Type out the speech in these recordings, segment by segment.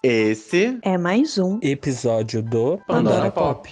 Esse é mais um episódio do Pandora, Pandora Pop.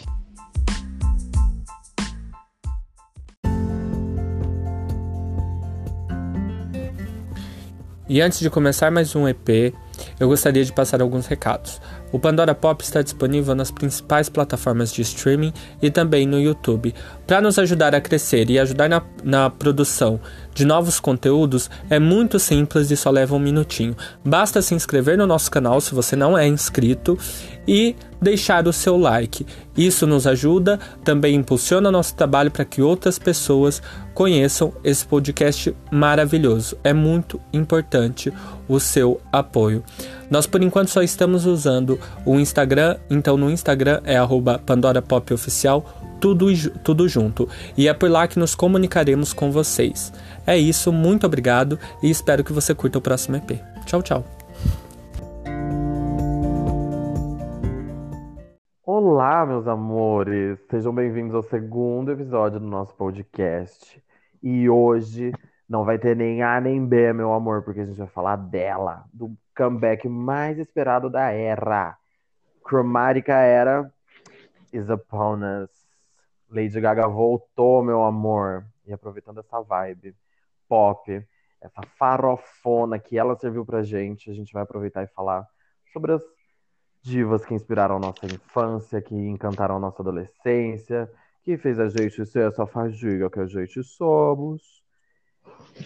E antes de começar mais um EP, eu gostaria de passar alguns recados. O Pandora Pop está disponível nas principais plataformas de streaming e também no YouTube. Para nos ajudar a crescer e ajudar na, na produção de novos conteúdos, é muito simples e só leva um minutinho. Basta se inscrever no nosso canal se você não é inscrito e deixar o seu like. Isso nos ajuda, também impulsiona nosso trabalho para que outras pessoas conheçam esse podcast maravilhoso. É muito importante o seu apoio. Nós por enquanto só estamos usando o Instagram, então no Instagram é @pandora_pop_oficial, tudo, tudo junto. E é por lá que nos comunicaremos com vocês. É isso, muito obrigado e espero que você curta o próximo EP. Tchau, tchau. Olá, meus amores! Sejam bem-vindos ao segundo episódio do nosso podcast. E hoje não vai ter nem A nem B, meu amor, porque a gente vai falar dela, do comeback mais esperado da era. Chromatica era is upon us. Lady Gaga voltou, meu amor. E aproveitando essa vibe pop, essa farofona que ela serviu pra gente, a gente vai aproveitar e falar sobre as divas que inspiraram nossa infância, que encantaram nossa adolescência, que fez a gente ser essa fadiga que a gente somos.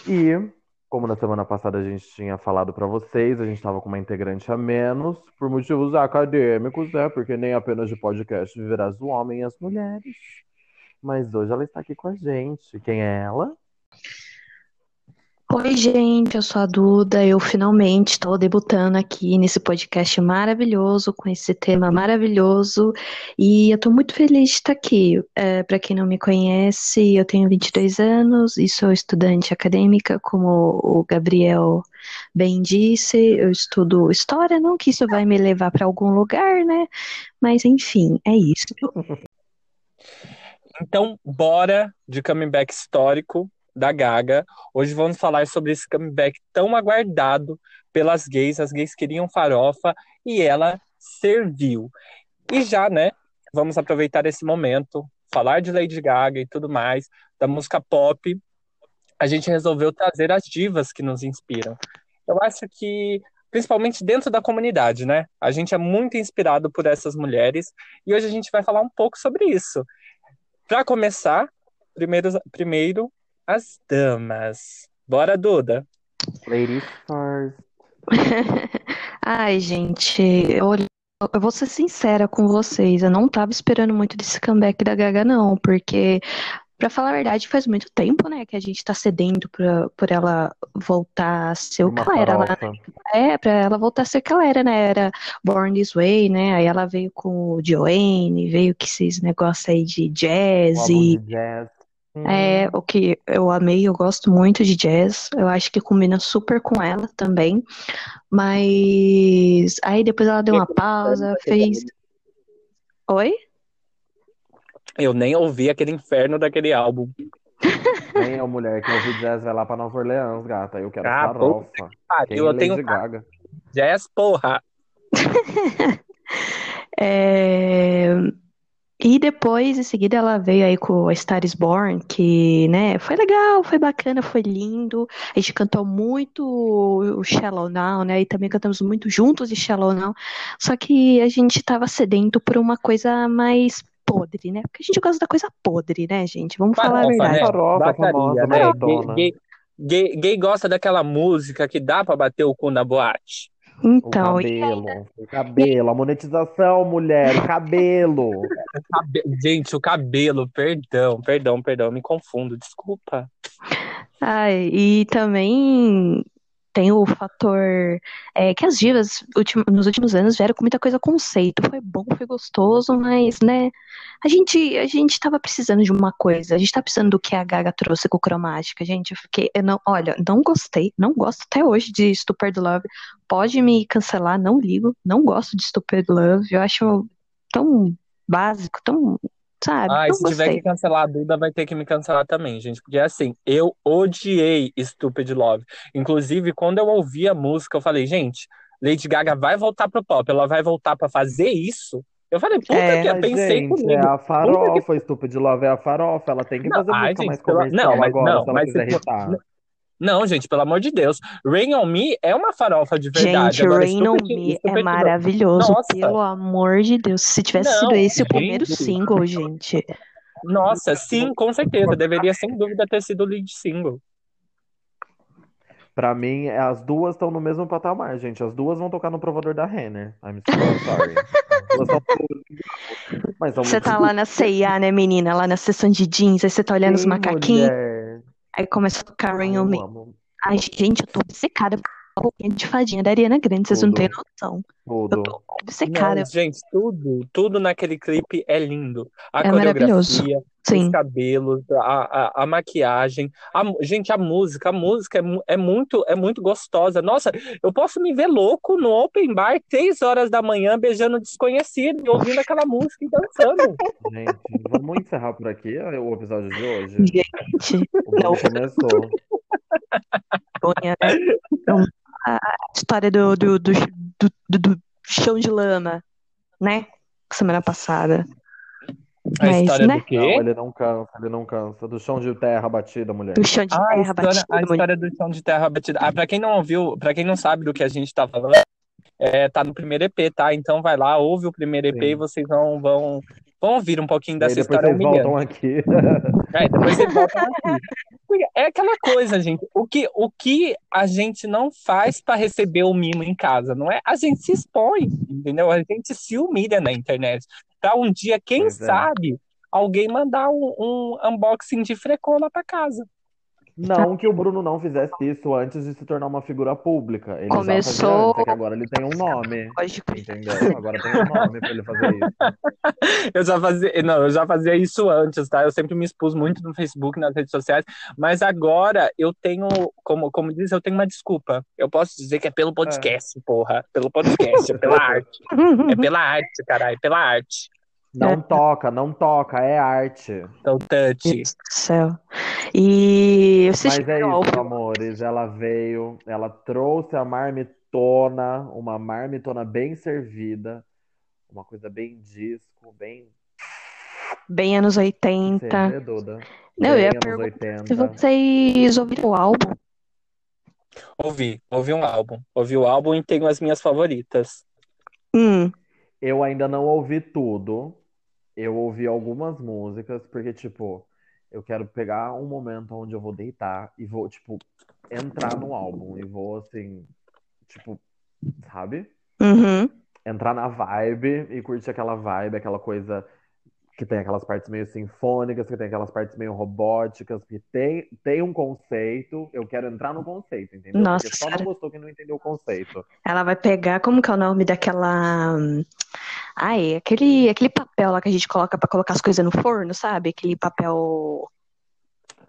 E, como na semana passada a gente tinha falado para vocês, a gente estava com uma integrante a menos, por motivos acadêmicos, né? Porque nem apenas de podcast viverás o homem e as mulheres. Mas hoje ela está aqui com a gente. Quem é ela? Oi, gente, eu sou a Duda. Eu finalmente estou debutando aqui nesse podcast maravilhoso, com esse tema maravilhoso, e eu estou muito feliz de estar aqui. É, Para quem não me conhece, eu tenho 22 anos e sou estudante acadêmica, como o Gabriel bem disse. Eu estudo história, não que isso vai me levar para algum lugar, né? Mas enfim, é isso. Então, bora de coming back histórico da Gaga. Hoje vamos falar sobre esse comeback tão aguardado pelas gays. As gays queriam farofa e ela serviu. E já, né, vamos aproveitar esse momento, falar de Lady Gaga e tudo mais, da música pop. A gente resolveu trazer as divas que nos inspiram. Eu acho que principalmente dentro da comunidade, né? A gente é muito inspirado por essas mulheres e hoje a gente vai falar um pouco sobre isso. Para começar, primeiro, primeiro as damas. Bora, Duda. Ladies first. Ai, gente, eu, eu vou ser sincera com vocês. Eu não tava esperando muito desse comeback da Gaga, não, porque Pra falar a verdade, faz muito tempo, né, que a gente tá cedendo pra, por ela voltar a ser o que ela era lá. Né? É, pra ela voltar a ser o que ela era, né? Era Born This Way, né? Aí ela veio com o Joanne, veio com esses negócios aí de jazz e. de jazz. É, o que eu amei, eu gosto muito de jazz. Eu acho que combina super com ela também. Mas aí depois ela deu uma pausa, fez. Oi? Eu nem ouvi aquele inferno daquele álbum. Nem a mulher que ouve jazz vai lá pra Nova Orleans, gata. Eu quero Ah, farofa. é eu Lady tenho- Gaga? Jazz, porra. É, E depois, em seguida, ela veio aí com a Star is Born, que, né, foi legal, foi bacana, foi lindo. A gente cantou muito o Shallow Now, né, e também cantamos muito juntos de Shallow Now. Só que a gente tava sedento por uma coisa mais podre, né? Porque a gente gosta da coisa podre, né, gente? Vamos falar a Farofa, verdade. né? Farofa, Baixaria, famosa, né? Gay, gay, gay, gay gosta daquela música que dá pra bater o cu na boate. O Então, e cabelo, o cabelo, a monetização, mulher, o cabelo. Cabe- Gente, o cabelo, perdão, perdão, perdão, me confundo, desculpa. Ai, e também tem o fator é, que as divas ultim- nos últimos anos vieram com muita coisa conceito. Foi bom, foi gostoso, mas, né, a gente, a gente tava precisando de uma coisa. A gente tá precisando do que a Gaga trouxe com cromática, gente. Eu fiquei, eu não, olha, não gostei, não gosto até hoje de Stupid Love. Pode me cancelar, não ligo, não gosto de Stupid Love. Eu acho tão básico, tão, sabe? Ah, e se tiver gostei. que cancelar a Duda, vai ter que me cancelar também, gente. Porque assim, eu odiei Stupid Love. Inclusive, quando eu ouvi a música, eu falei, gente, Lady Gaga vai voltar pro pop, ela vai voltar pra fazer isso. Eu falei, puta É. que eu pensei gente, comigo. é a farofa, Stupid Love é a farofa. Ela tem que Não, fazer ai, música gente, mais comercial não, mas- agora, não, se ela mas quiser se for-. Não, gente, pelo amor de Deus. Rain on Me é uma farofa de verdade. Gente, Agora, Rain on Me é maravilhoso, Nossa. pelo amor de Deus. Se tivesse Não, sido esse o gente. primeiro single, gente. Nossa, sim, com certeza. Deveria, sem dúvida, ter sido o lead single. Pra mim, é- as duas estão no mesmo patamar, gente. As duas vão tocar no provador da Renner. I'm so sorry. Você tá lá na C&A, né, menina? Lá na seção de jeans, aí você tá olhando os Sim, macaquinhos, mulher. Aí começa a tocar Rain Eu on Me. amo Ai, gente, eu tô obcecada por a roupinha de fadinha da Ariana Grande, vocês não Tudo. têm noção. Eu tudo. tô obcecada. Não, gente, tudo, tudo naquele clipe é lindo. A É maravilhoso. Coreografia, os Sim. cabelos, a, a, a maquiagem, a gente, a música, a música é, é muito, é muito gostosa. Nossa, eu posso me ver louco no open bar, três horas da manhã, beijando desconhecido e ouvindo aquela música e dançando. Gente, vamos encerrar por aqui o episódio de hoje? Gente, O Não. começou. né? Então, a a história do, do, do, do, do- do chão de lama, né? Semana passada. A Mas, história né? do quê? Não, ele não cansa, ele não cansa. Do chão de terra batida, mulher. Do chão de Ah, a terra história, batida, a mulher. história do chão de terra batida. Ah, pra quem não ouviu, pra quem não sabe do que a gente tá falando, é, tá no primeiro EP, tá? Então vai lá, ouve o primeiro EP Sim. e vocês vão, vão, vão ouvir um pouquinho E dessa depois história humilhante. voltam aqui. É, depois vocês voltam aqui. É aquela coisa, gente. O que, o que a gente não faz pra receber o mimo em casa, não é? A gente se expõe, entendeu? A gente se humilha na internet. Pra um dia, quem Pois é. sabe, alguém mandar um, um unboxing de frecô lá pra casa. Não que o Bruno não fizesse isso antes de se tornar uma figura pública. Ele já Começou- fazia antes, é que agora ele tem um nome. Lógico. Entendeu? Agora tem um nome pra ele fazer isso. Eu já fazia, não, eu já fazia isso antes, tá? Eu sempre me expus muito no Facebook, nas redes sociais, mas agora eu tenho, como, como diz, eu tenho uma desculpa. Eu posso dizer que é pelo podcast, porra. Pelo podcast, é pela arte. É pela arte, caralho, pela arte. Não toca, não toca, é arte. Então, touch. Deus do céu. E vocês Mas é isso, ao- amores. Ela veio, ela trouxe a marmitona, uma marmitona bem servida, uma coisa bem disco, bem. bem anos Você 80. vê, Duda? Não, eu Bem ia anos perguntar se 80. vocês ouviram o álbum. Ouvi, ouvi um álbum. Ouvi o álbum e tenho as minhas favoritas. Hum, Eu ainda não ouvi tudo. Eu ouvi algumas músicas, porque, tipo, eu quero pegar um momento onde eu vou deitar e vou, tipo, entrar no álbum e vou, assim, tipo, sabe? uhum. Entrar na vibe e curtir aquela vibe, aquela coisa que tem aquelas partes meio sinfônicas, que tem aquelas partes meio robóticas, que tem, tem um conceito. Eu quero entrar no conceito, entendeu? Nossa Porque só não Senhora. gostou quem não entendeu o conceito. Ela vai pegar, como que é o nome daquela. hum, Ai, aquele, aquele papel lá que a gente coloca pra colocar as coisas no forno, sabe? Aquele papel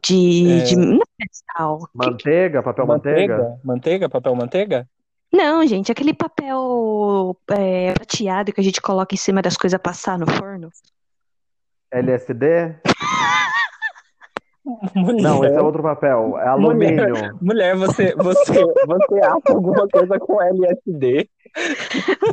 de. É. de... Não é. Que- Manteiga, papel manteiga? Manteiga? Manteiga? Papel manteiga? Não, gente, aquele papel é, prateado que a gente coloca em cima das coisas passar no forno. LSD? Mulher, Não, esse é outro papel. É alumínio. mulher, você, você, você acha alguma coisa com LSD?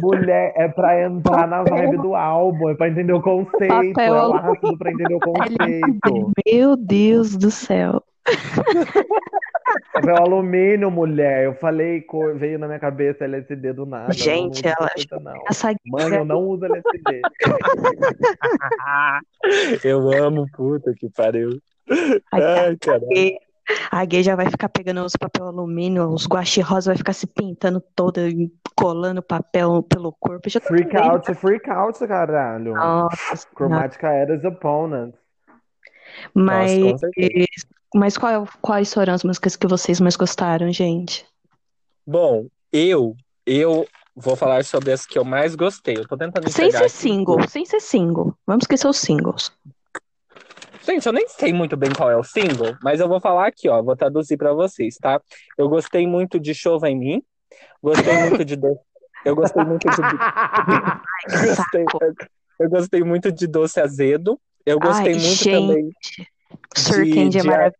Mulher, é pra entrar na vibe do álbum, é pra entender o conceito. Papel É ácido pra entender o conceito. Meu Deus do céu. Papel alumínio, mulher. Eu falei, veio na minha cabeça LSD do nada. Gente, não, não, ela- aceita, não. Essa Mãe, eu não uso LSD. Eu amo, puta que pariu. Ai, Ai, cara. gay- A gay já vai ficar pegando os papel alumínio, os guache rosa vai ficar se pintando toda, e colando papel pelo corpo. Eu Já Freak vendo. out, freak out, caralho. Nossa Senhora. Chromatica Eras Opponent. Mas, Nossa, mas qual, quais foram as músicas que vocês mais gostaram, gente? Bom, eu, eu vou falar sobre as que eu mais gostei. Eu tô tentando Sem ser aqui. single, sem ser single. Vamos esquecer os singles. Gente, eu nem sei muito bem qual é o single, mas eu vou falar aqui, ó. Vou traduzir pra vocês, tá? Eu gostei muito de Chova em Mim. Gostei muito de. Do... Eu gostei muito de. Gostei, eu gostei muito de Doce Azedo. Eu gostei Ai, muito gente. também. Sir De- Candy é maravilhoso.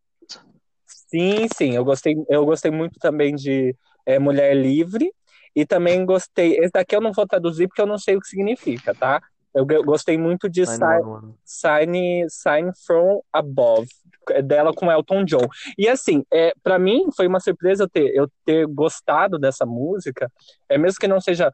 Sim, sim. Eu gostei, eu gostei muito também de é, Mulher Livre. E também gostei. Esse daqui eu não vou traduzir porque eu não sei o que significa, tá? Eu gostei muito de Sign, Sign, Sign from Above, é dela com Elton John. E assim, é, para mim foi uma surpresa eu ter, eu ter gostado dessa música, é mesmo que não seja,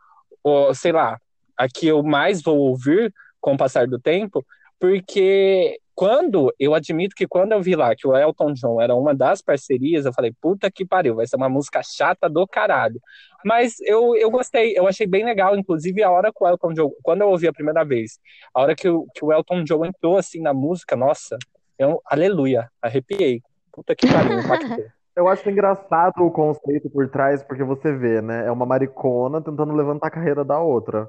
sei lá, a que eu mais vou ouvir com o passar do tempo, porque quando, eu admito que quando eu vi lá que o Elton John era uma das parcerias, eu falei, puta que pariu, vai ser uma música chata do caralho. Mas eu, eu gostei, eu achei bem legal, inclusive a hora que o Elton John, quando eu ouvi a primeira vez, a hora que o, que o Elton John entrou assim na música, nossa, eu, aleluia, arrepiei. Puta que pariu. Eu acho engraçado o conceito por trás, porque você vê, né? É uma maricona tentando levantar a carreira da outra.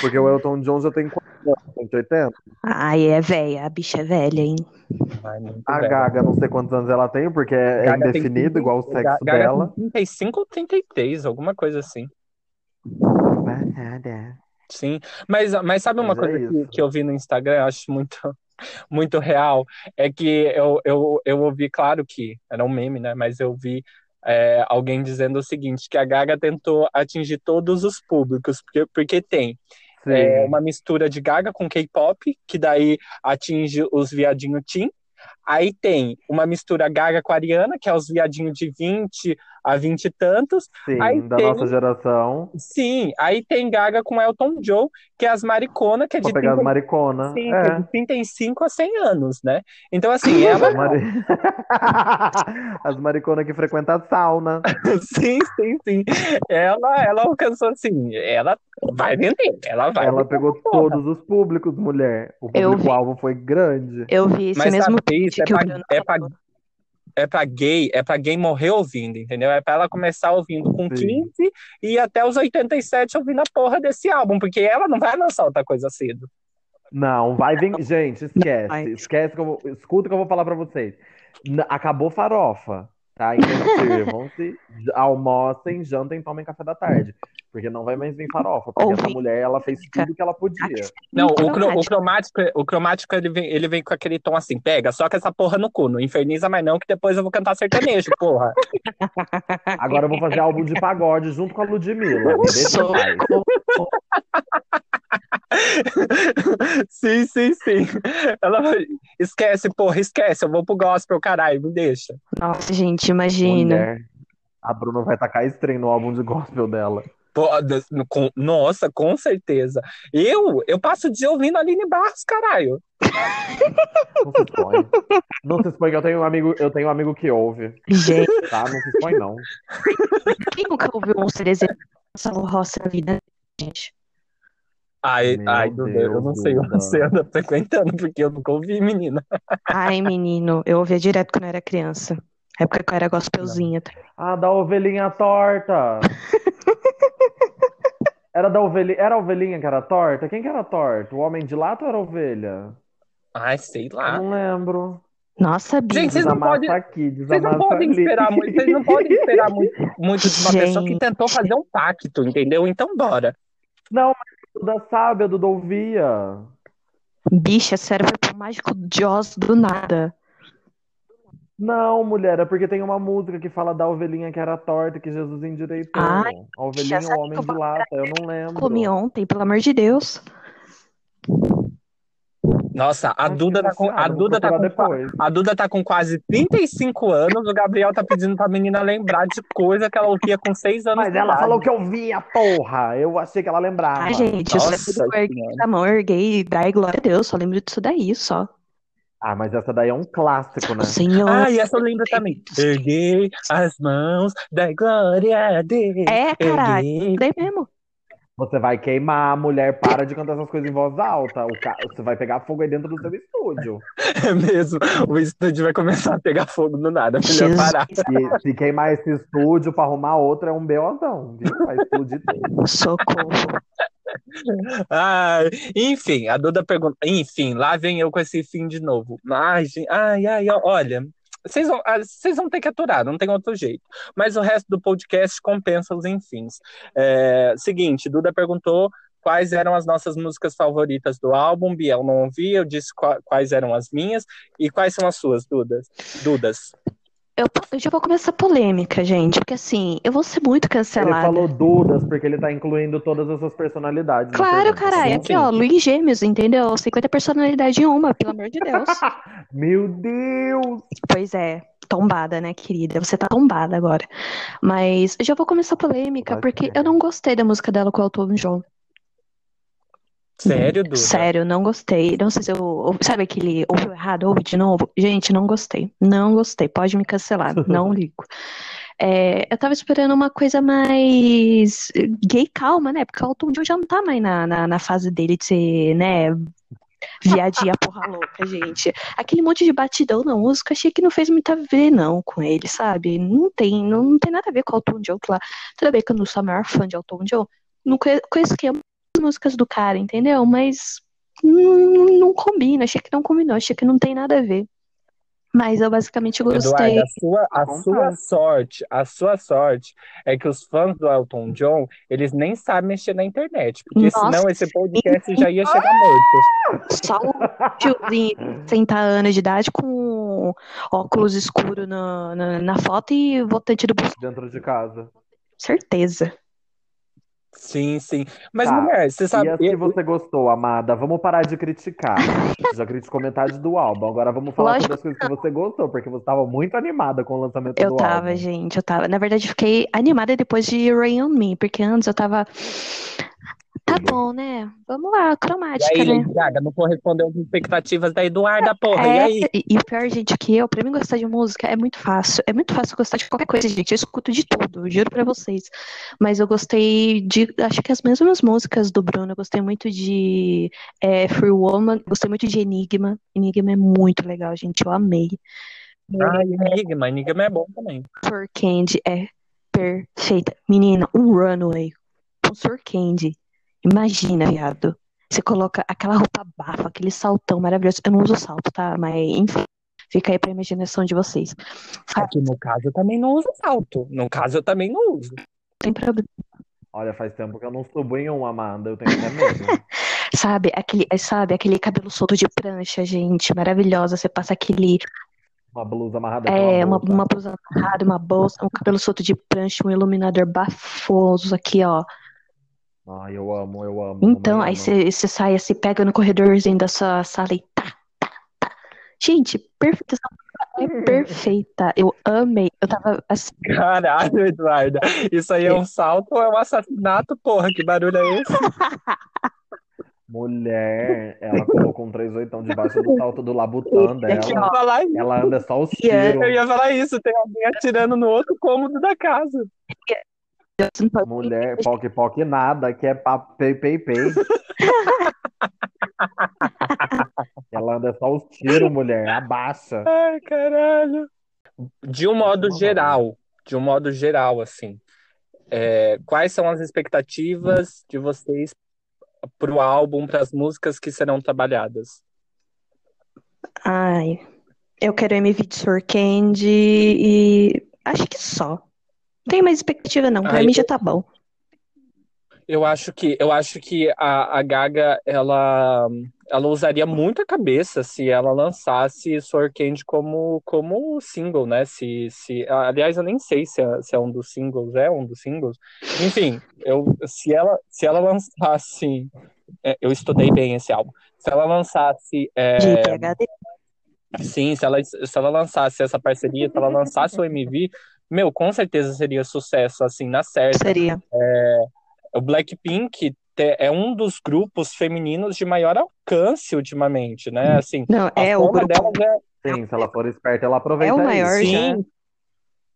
Porque o Elton John já tem quantos anos? 180? Ai, é velha, a bicha é velha, hein? Ai, a velha. Gaga, não sei quantos anos ela tem, porque é Gaga indefinido, igual o sexo Gaga dela. Tem 35 ou 33, alguma coisa assim. Passada. Sim, mas, mas sabe uma mas é coisa é que, que eu vi no Instagram, eu acho muito, muito real, é que eu, eu, eu ouvi, claro que era um meme, né? Mas eu vi é, alguém dizendo o seguinte, que a Gaga tentou atingir todos os públicos, porque, porque tem. É, uma mistura de Gaga com K-pop, que daí atinge os viadinho teen, Aí tem uma mistura Gaga com a Ariana, que é os viadinhos de 20 a 20 e tantos. Sim, aí da tem... nossa geração. Sim, aí tem Gaga com Elton John, que é as maricona, que é de, 30... as maricona. Sim, é. é de 35 a 100 anos, né? Então, assim, ela. Mari... as maricona que frequentam a sauna. sim, sim, sim. Ela, ela alcançou assim, ela vai vender, ela vai. Ela pegou todos os públicos, mulher. O público-alvo foi grande. Eu vi esse Mas mesmo isso é pra, é, pra, é pra gay, é pra gay morrer ouvindo, entendeu? É pra ela começar ouvindo com Sim. 15 e até os 87 ouvindo a porra desse álbum, porque ela não vai lançar outra coisa cedo. Não, vai vir. Gente, esquece. Esquece que eu vou... Escuta o que eu vou falar pra vocês. Acabou farofa. Tá? Então sirvam-se, almocem, jantem, tomem café da tarde. Porque não vai mais vir farofa. Porque Ouvi. essa mulher, ela fez tudo que ela podia. Não, o, cro, o cromático, o cromático ele, vem, ele vem com aquele tom assim: pega, só que essa porra no cu, não inferniza mais não, que depois eu vou cantar sertanejo, porra. Agora eu vou fazer álbum de pagode junto com a Ludmilla. Deixa mais. sim, sim, sim. Ela esquece, porra, esquece. Eu vou pro gospel, caralho, me deixa. Nossa, gente, imagina. Mulher, a Bruna vai tacar estranho no álbum de gospel dela. Com, nossa, com certeza. Eu, eu passo o dia ouvindo a Aline Barros, caralho. Não se expõe. Não se expõe, que eu tenho um amigo, eu tenho um amigo que ouve. Gente. Tá? Não se expõe, não. Quem nunca ouviu um Cereza Roça na vida, gente? Ai, ai, Deus, eu não sei onde você anda frequentando, porque eu nunca ouvi, menina. Ai, menino, eu ouvia direto quando eu era criança. Época que eu era gospelzinha. Tá? Ah, da ovelhinha torta. era da ovelhinha, era a ovelhinha que era torta? Quem que era torta? O homem de lata ou era a ovelha? Ai, sei lá. Eu não lembro. Nossa, Bia. Gente, vocês não, podem, aqui, vocês não podem esperar muito, vocês não podem esperar muito, muito de uma Gente. pessoa que tentou fazer um pacto, entendeu? Então bora. Não, mas Duda sabe, a Duda ouvia. Bicha, sério, foi pro mágico de Oz do nada. Não, mulher, é porque tem uma música que fala da ovelhinha que era torta, que Jesus endireitou. Ai, a ovelhinha é o homem de lata, eu não lembro. Comi ontem, pelo amor de Deus. Nossa, a Duda, tá com, a, Duda tá com, a Duda tá com quase 35 anos, o Gabriel tá pedindo pra menina lembrar de coisa que ela ouvia com 6 anos. Mas ela falou que eu via, porra! Eu achei que ela lembrava. Ai, gente, Nossa, eu só erguei a mão, erguei, dai glória a Deus, só lembro disso daí, só. Ah, mas essa daí é um clássico, né? Senhor. Ah, e essa eu lembro também. Erguei as mãos, dai glória a Deus. É, caralho, daí mesmo. Você vai queimar, a mulher para de cantar essas coisas em voz alta. O ca... Você vai pegar fogo aí dentro do seu estúdio. É mesmo. O estúdio vai começar a pegar fogo do nada. Melhor parar. E, se queimar esse estúdio para arrumar outro, é um beozão, viu? Vai explodir tudo. Socorro. Ah, enfim, a Duda pergunta. Enfim, lá vem eu com esse fim de novo. Ai, ai, ai, olha. Vocês vão, ah, vocês vão ter que aturar, não tem outro jeito. Mas o resto do podcast compensa os enfins. É, seguinte, Duda perguntou quais eram as nossas músicas favoritas do álbum. Biel não ouvi, eu disse quais eram as minhas. E quais são as suas, Dudas? Dudas? Eu, eu já vou começar polêmica, gente, porque assim, eu vou ser muito Ele cancelada. falou Dudas porque ele tá incluindo todas essas personalidades. na Claro, caralho. Aqui, ó, Luiz Gêmeos, entendeu? 50 personalidades em uma, pelo amor de Deus. Meu Deus! Pois é, tombada, né, querida? Você tá tombada agora. Mas eu já vou começar polêmica, Pode porque ser. eu não gostei da música dela com o Elton John. Sério, Duda? Sério, não gostei. Não sei se eu. Sabe aquele ouviu errado, ouve de novo? Gente, não gostei. Não gostei. Pode me cancelar, não ligo. É, eu tava esperando uma coisa mais gay calma, né? Porque o Elton John já não tá mais na, na, na fase dele de ser, né? Viadinha porra louca, gente. Aquele monte de batidão na música, achei que não fez muito a ver, não, com ele, sabe? Não tem, não, não tem nada a ver com o Elton John, que lá. Tudo bem que eu não sou a maior fã de Elton John, não conhe- conheço que é músicas do cara, entendeu? Mas não, não combina, achei que não combinou, achei que não tem nada a ver. Mas eu basicamente gostei. Eduardo, a sua, a sua sorte, a sua sorte é que os fãs do Elton John, eles nem sabem mexer na internet, porque Nossa, senão esse podcast já ia chegar morto. Só um tiozinho de 60 anos de idade com óculos escuros na, na, na foto e votante do Bolsonaro. Dentro de casa. Certeza. Sim, sim. Mas, Tá. mulher, você E sabe, as que eu- você gostou, amada? Vamos parar de criticar. Você já criticou metade do álbum. Agora vamos falar Lógico sobre as coisas que você gostou, porque você estava muito animada com o lançamento Eu do tava, álbum. gente, eu tava. Na verdade, eu fiquei animada depois de Rain on Me, porque antes eu tava. Tá bom, né? Vamos lá, e cromática, aí, né? Gaga, não correspondeu às expectativas da Eduarda, porra, e É, aí? e e o pior, gente, que eu, pra mim gostar de música é muito fácil. É muito fácil gostar de qualquer coisa, gente. Eu escuto de tudo, juro pra vocês. Mas eu gostei de, acho que as mesmas músicas do Bruno. Eu gostei muito de é, Free Woman, gostei muito de Enigma. Enigma é muito legal, gente. Eu amei. Ai, Enigma, Enigma é bom também. Sur Candy é perfeita. Menina, um runway com Sur Candy. Imagina, viado. Você coloca aquela roupa bafa, aquele saltão maravilhoso. Eu não uso salto, tá? Mas enfim, fica aí pra imaginação de vocês. Fa- Aqui no caso eu também não uso salto. No caso eu também não uso. Sem problema. Olha, faz tempo que eu não subo em um, Amanda. Eu tenho até medo. Sabe, aquele, sabe, aquele cabelo solto de prancha, gente, maravilhosa. Você passa aquele, Uma blusa amarrada é, uma, bolsa. uma blusa amarrada, uma bolsa, um cabelo solto de prancha, um iluminador bafoso aqui, ó. Ai, eu amo, eu amo. Então, mamãe aí você você sai, se pega no corredorzinho da sua sala e tá, tá, tá. Gente, perfeita. essa música É perfeita. Eu amei. Eu tava assim, Caralho, Eduarda. Isso aí é um salto ou é um assassinato, porra? Que barulho é esse? Mulher, ela colocou um 38 debaixo do salto do Eu dela. ia falar isso. Ela anda só os é- tiros. Eu ia falar isso. Tem alguém atirando no outro cômodo da casa. Pode- Mulher, poc poc nada, que é papo pei pei pei. Ela anda só os tiros, mulher. Abaixa. Ai, caralho. De um modo geral, de um modo geral, assim, é, quais são as expectativas de vocês pro álbum, para as músicas que serão trabalhadas? Ai, eu quero MV de Sur Candy e acho que só. Não tenho mais expectativa, não. Pra Ai, mim já tá bom. Eu acho que eu acho que a, a Gaga ela ela usaria muito a cabeça se ela lançasse Sour Candy como como single, né? Se, se aliás eu nem sei se é, se é um dos singles, é um dos singles. Enfim, eu se ela se ela lançasse é, eu estudei bem esse álbum. Se ela lançasse é. Sim, se ela, se ela lançasse essa parceria, se ela lançasse o MV, meu, com certeza seria sucesso, assim, na certa. Seria. O Blackpink é um dos grupos femininos de maior alcance ultimamente, né? Assim, Não, a é o grupo. delas é, Sim, se ela for esperta, ela aproveita É o isso. maior já. sim,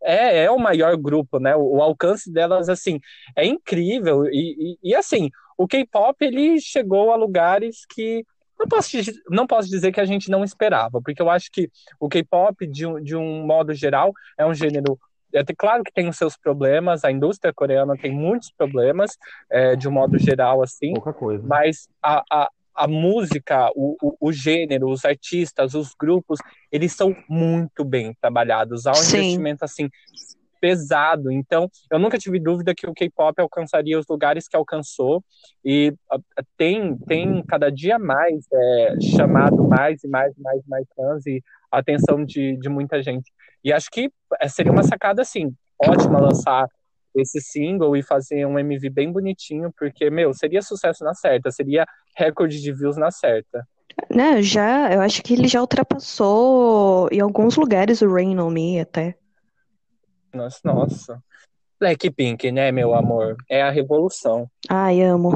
é, é o maior grupo, né? O, o alcance delas, assim, é incrível. E, e, e, assim, o K-pop, ele chegou a lugares que não posso, não posso dizer que a gente não esperava, porque eu acho que o K-pop, de, um- de um modo geral, é um gênero. É até claro que tem os seus problemas, a indústria coreana tem muitos problemas, é, de um modo geral, assim, Pouca coisa. mas a, a, a música, o, o, o gênero, os artistas, os grupos, eles são muito bem trabalhados. Há um Sim. investimento assim pesado. Então, eu nunca tive dúvida que o K-pop alcançaria os lugares que alcançou e uh, tem, tem cada dia mais é, chamado mais e mais, mais, mais fãs e a atenção de, de muita gente. E acho que é, seria uma sacada, assim, ótima lançar esse single e fazer um MV bem bonitinho, porque, meu, seria sucesso na certa, seria recorde de views na certa. Né, já, eu acho que ele já ultrapassou em alguns lugares o Rain on Me até. Nossa, nossa. Blackpink, né, meu amor? É a revolução. Ai, amo.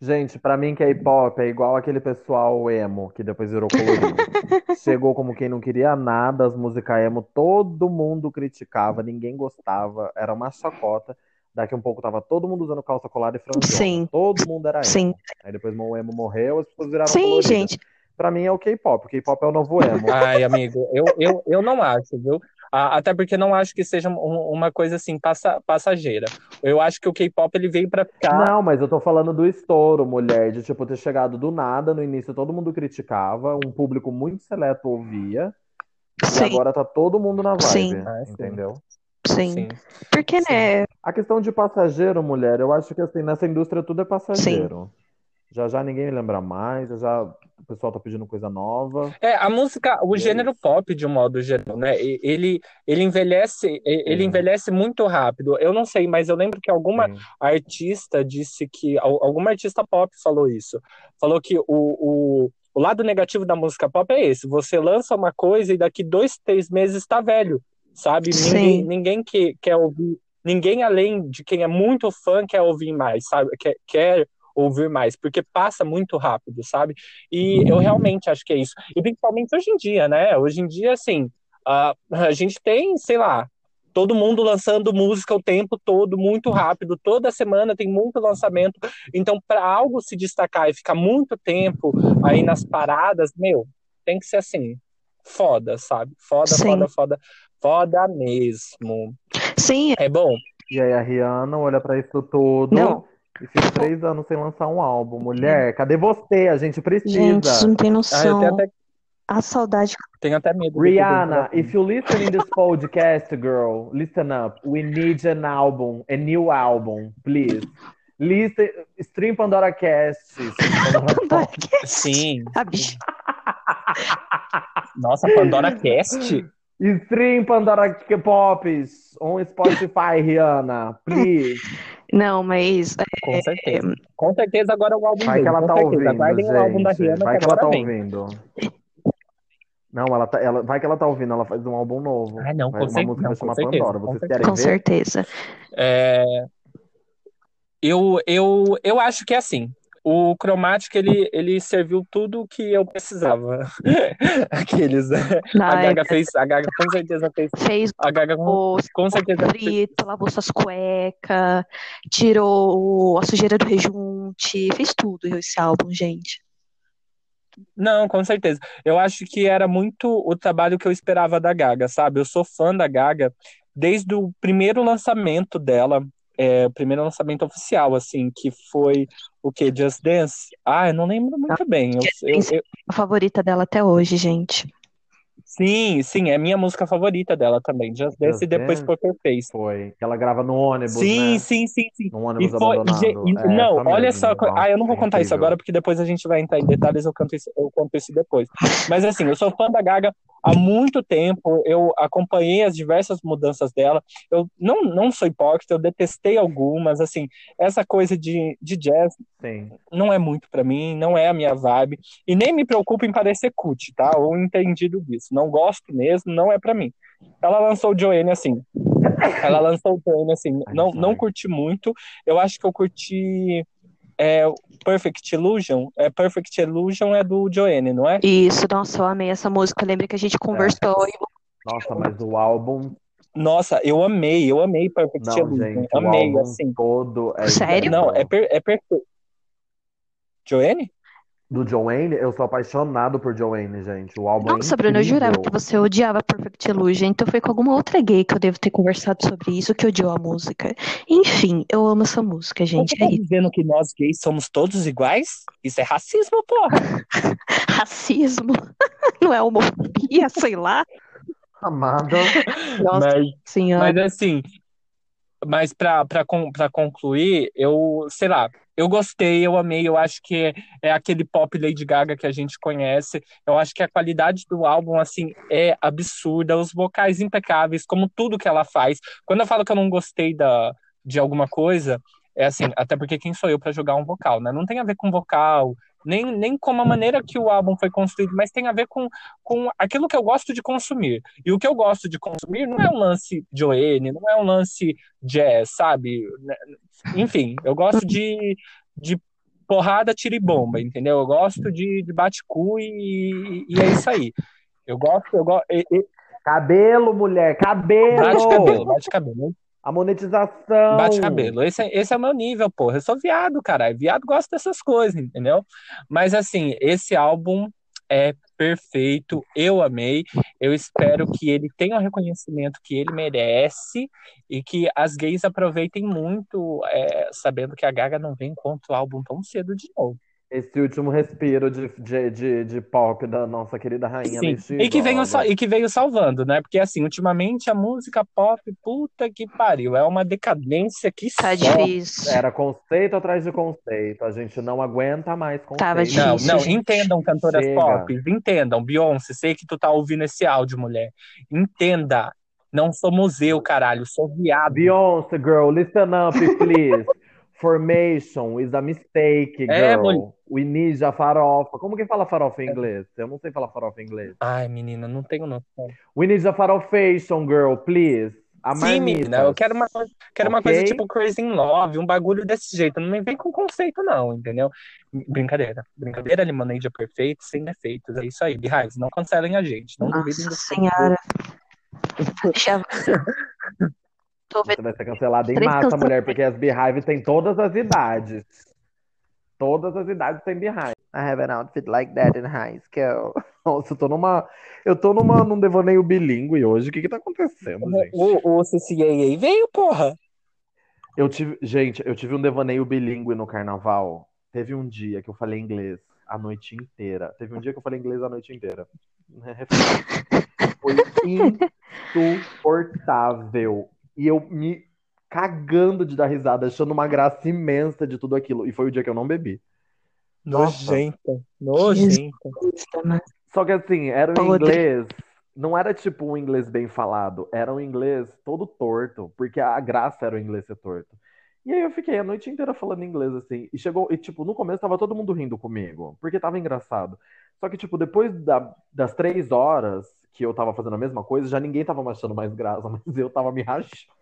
Gente, pra mim K-pop é igual aquele pessoal emo que depois virou colorido. Chegou como quem não queria nada, as músicas emo, todo mundo criticava, ninguém gostava, era uma chacota. Daqui um pouco tava todo mundo usando calça colada e franjona. Sim. Todo mundo era emo. Sim. Aí depois o emo morreu, as pessoas viraram Sim, coloridas. gente. Pra mim é o K-pop. O K-pop é o novo emo. Ai, amigo, eu, eu, eu não acho, viu? Até porque não acho que seja um- uma coisa assim passa, passageira. Eu acho que o K-pop ele veio pra ficar. Não, mas eu tô falando do estouro, mulher, de tipo ter chegado do nada, no início todo mundo criticava, um público muito seleto ouvia, e Sim, agora tá todo mundo na vibe, Sim. Sim. entendeu? sim. Sim. Porque, Sim. né? A questão de passageiro, mulher, eu acho que assim, nessa indústria tudo é passageiro. Já já ninguém lembra mais, já já o pessoal tá pedindo coisa nova. É, a música, o E gênero isso. pop, de um modo geral, né? Ele, ele envelhece, ele Sim. envelhece muito rápido. Eu não sei, mas eu lembro que alguma Sim. artista disse que. al- Alguma artista pop falou isso. Falou que o, o, o lado negativo da música pop é esse: você lança uma coisa e daqui dois, três meses está velho, sabe? Sim. Ninguém, ninguém que, quer ouvir, ninguém além de quem é muito fã quer ouvir mais, sabe? Quer, quer ouvir mais, porque passa muito rápido, sabe? E eu realmente acho que é isso. E principalmente hoje em dia, né? Hoje em dia, assim, a, a gente tem, sei lá, todo mundo lançando música o tempo todo, muito rápido, toda semana tem muito lançamento. Então, para algo se destacar e ficar muito tempo aí nas paradas, meu, tem que ser assim, foda, sabe? Foda, Sim. foda, foda, foda mesmo. Sim, É bom. E aí a Rihanna olha pra isso tudo Não. E fica três anos sem lançar um álbum. Mulher, cadê você? A gente precisa. gente, não tem Ah, eu noção. tenho até, A saudade. tenho até medo. Rihanna, if you listen in this podcast, girl, listen up. We need an album, a new album, please. Listen, stream Pandora Cast. Pandora aí. Sim. A bicha. Nossa, Pandora Cast? Stream Pandora Pops on Spotify, Rihanna, please. Não, mas Com certeza. Com certeza agora o álbum Vai que ela tá certeza. ouvindo, Aguardem o álbum da gente. Rihanna Vai que que ela tá vem. ouvindo. Não, ela tá, ela, vai que ela tá ouvindo, ela faz um álbum novo. Ah, não, com uma cer- música não, com certeza, Pandora. com Vocês certeza. querem com ver? certeza. É, Eu, eu, eu acho que é assim. O Chromatic, ele, ele serviu tudo o que eu precisava. Aqueles. né? A Ai, Gaga fez. A Gaga com certeza fez. fez A Gaga com, o com certeza fez. frito, lavou suas cuecas, tirou a sujeira do rejunte, fez tudo esse álbum, gente. Não, com certeza. Eu acho que era muito o trabalho que eu esperava da Gaga, sabe? Eu sou fã da Gaga desde o primeiro lançamento dela, é, o primeiro lançamento oficial, assim, que foi o que? Just Dance? Ah, eu não lembro muito bem. Eu- eu- eu- A favorita dela até hoje, gente. Sim, sim, é minha música favorita dela também. Just Dance Just e depois Dance? Poker Face. Foi. Que ela grava no ônibus, Sim, né? sim, sim, sim. No E ônibus foi. abandonado. e- É, não, olha mesmo. só. co- Ah, eu não vou Nossa, contar isso agora, porque depois a gente vai entrar em detalhes, eu conto isso, eu conto isso depois. Mas assim, eu sou fã da Gaga há muito tempo, eu acompanhei as diversas mudanças dela. Eu não, não sou hipócrita, eu detestei algumas, assim, essa coisa de, de jazz Sim. não é muito pra mim, não é a minha vibe, e nem me preocupo em parecer cut, tá? Ou entendido disso. Não gosto mesmo, não é pra mim. Ela lançou o Joanne assim. Ela lançou o Joanne assim. Não, não curti muito. Eu acho que eu curti é, Perfect Illusion. É, Perfect Illusion é do Joanne, não é? Isso, nossa, eu amei essa música. Eu lembro que a gente conversou e Nossa, mas o álbum. Nossa, eu amei, eu amei Perfect Não, Illusion. gente, o amei, álbum assim. todo é Sério? Não, é, per, é perfeito. Joanne? Do Joanne, eu sou apaixonado por Joanne, gente. O álbum é Nossa, Bruno, eu jurava que você odiava Perfect Illusion, então foi com alguma outra gay que eu devo ter conversado sobre isso que odiou a música. Enfim, eu amo essa música, gente. Você É tá isso. dizendo que nós gays somos todos iguais? Isso é racismo, porra. Racismo, não é homofobia, sei lá. Amada. Nossa Mas, senhora. mas assim, mas pra, pra, con- pra concluir, eu, sei lá, eu gostei, eu amei, eu acho que é, é aquele pop Lady Gaga que a gente conhece. Eu acho que a qualidade do álbum, assim, é absurda, os vocais impecáveis, como tudo que ela faz. Quando eu falo que eu não gostei da, de alguma coisa, é assim, até porque quem sou eu pra jogar um vocal, né? Não tem a ver com vocal, nem, nem com a maneira que o álbum foi construído, mas tem a ver com, com aquilo que eu gosto de consumir. E o que eu gosto de consumir não é um lance Joanne, não é um lance jazz, sabe? Enfim, eu gosto de, de porrada, tira e bomba, entendeu? Eu gosto de, de bate-cu e, e é isso aí. Eu gosto, eu gosto. Cabelo, mulher, cabelo! Bate cabelo, bate cabelo. A monetização. Bate cabelo. Esse, é- esse é o meu nível, porra. Eu sou viado, caralho. Viado gosta dessas coisas, entendeu? Mas assim, esse álbum é perfeito. Eu amei. Eu espero que ele tenha o reconhecimento que ele merece e que as gays aproveitem muito, é, sabendo que a Gaga não vem contra o álbum tão cedo de novo. Esse último respiro de, de, de, de pop da nossa querida rainha Sim. E que, veio, e que veio salvando, né? Porque assim, ultimamente a música pop, puta que pariu, é uma decadência que Tá só. difícil. Era conceito atrás de conceito. A gente não aguenta mais conceito. Tava Não, difícil, não, gente. entendam, cantoras Chega. pop, entendam. Beyoncé, sei que tu tá ouvindo esse áudio, mulher. Entenda. Não sou museu, caralho, sou viado. Beyoncé, girl, listen up, please. Formation is a mistake, girl. É. We need a farofa. Como que fala farofa em inglês? Eu não sei falar farofa em inglês. Ai, menina, não tenho noção. We need a farofation, girl, please. A Sim, menina, eu quero uma, coisa- quero uma Ok? coisa tipo Crazy in Love, um bagulho desse jeito. Não me vem com conceito, não, entendeu? Brincadeira. Brincadeira, Lemonade é perfeito, sem defeitos. É isso aí, Beehives. Não cancelem a gente. Não duvidem Nossa do senhora. Tô Você vendo. vai ser cancelada em massa, mulher, porque as Beehive têm todas as idades. Todas as idades têm Beehive. I have an outfit like that in high school. Nossa, eu tô numa. Eu tô numa, num devaneio bilíngue hoje. O que que tá acontecendo, gente? O, o CCAA veio, porra. Eu tive, gente, eu tive um devaneio bilíngue no carnaval. Teve um dia que eu falei inglês a noite inteira. Teve um dia que eu falei inglês a noite inteira. Foi insuportável. E eu me cagando de dar risada, achando uma graça imensa de tudo aquilo. E foi o dia que eu não bebi. Nossa. Nojenta. Nojenta. né? Só que assim, era um inglês. Não era tipo um inglês bem falado, era um inglês todo torto, porque a graça era o inglês ser torto. E aí eu fiquei a noite inteira falando inglês assim. E chegou, e tipo, no começo tava todo mundo rindo comigo, porque tava engraçado. Só que, tipo, depois da- das três horas que eu tava fazendo a mesma coisa, já ninguém tava mais achando mais graça, mas eu tava me rachando.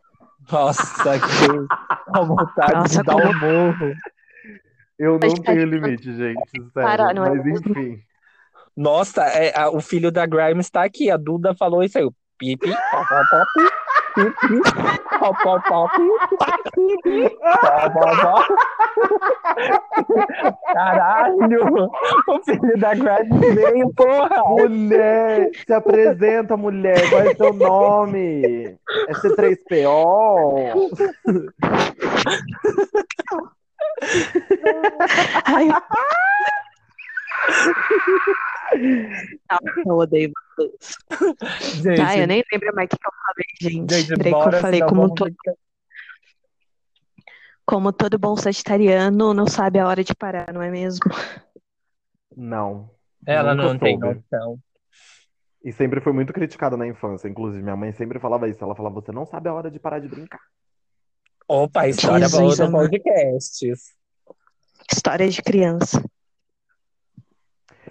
Nossa, que a vontade Nossa, de dar como- um morro. Eu não tenho limite, gente, sério. parar, não Mas enfim. Nossa, é, a- o filho da Grimes tá aqui. A Duda falou isso aí. o Pipi, pop, pop, pop, pop, pop. Caralho! O filho da Grimes veio, porra! Mulher, se apresenta, mulher. Qual é seu nome? É C3PO? Ai, eu odeio. Gente, Ai, eu nem lembro mais o que que eu falei, gente. gente, Peraí que eu falei, como, vamos to- ficar- como todo bom sagitariano não sabe a hora de parar, não é mesmo? Não. Ela Nunca não tem noção. E sempre foi muito criticada na infância. Inclusive, minha mãe sempre falava isso. Ela falava, você não sabe a hora de parar de brincar. Opa, história Jesus outro amado. podcast. História de criança.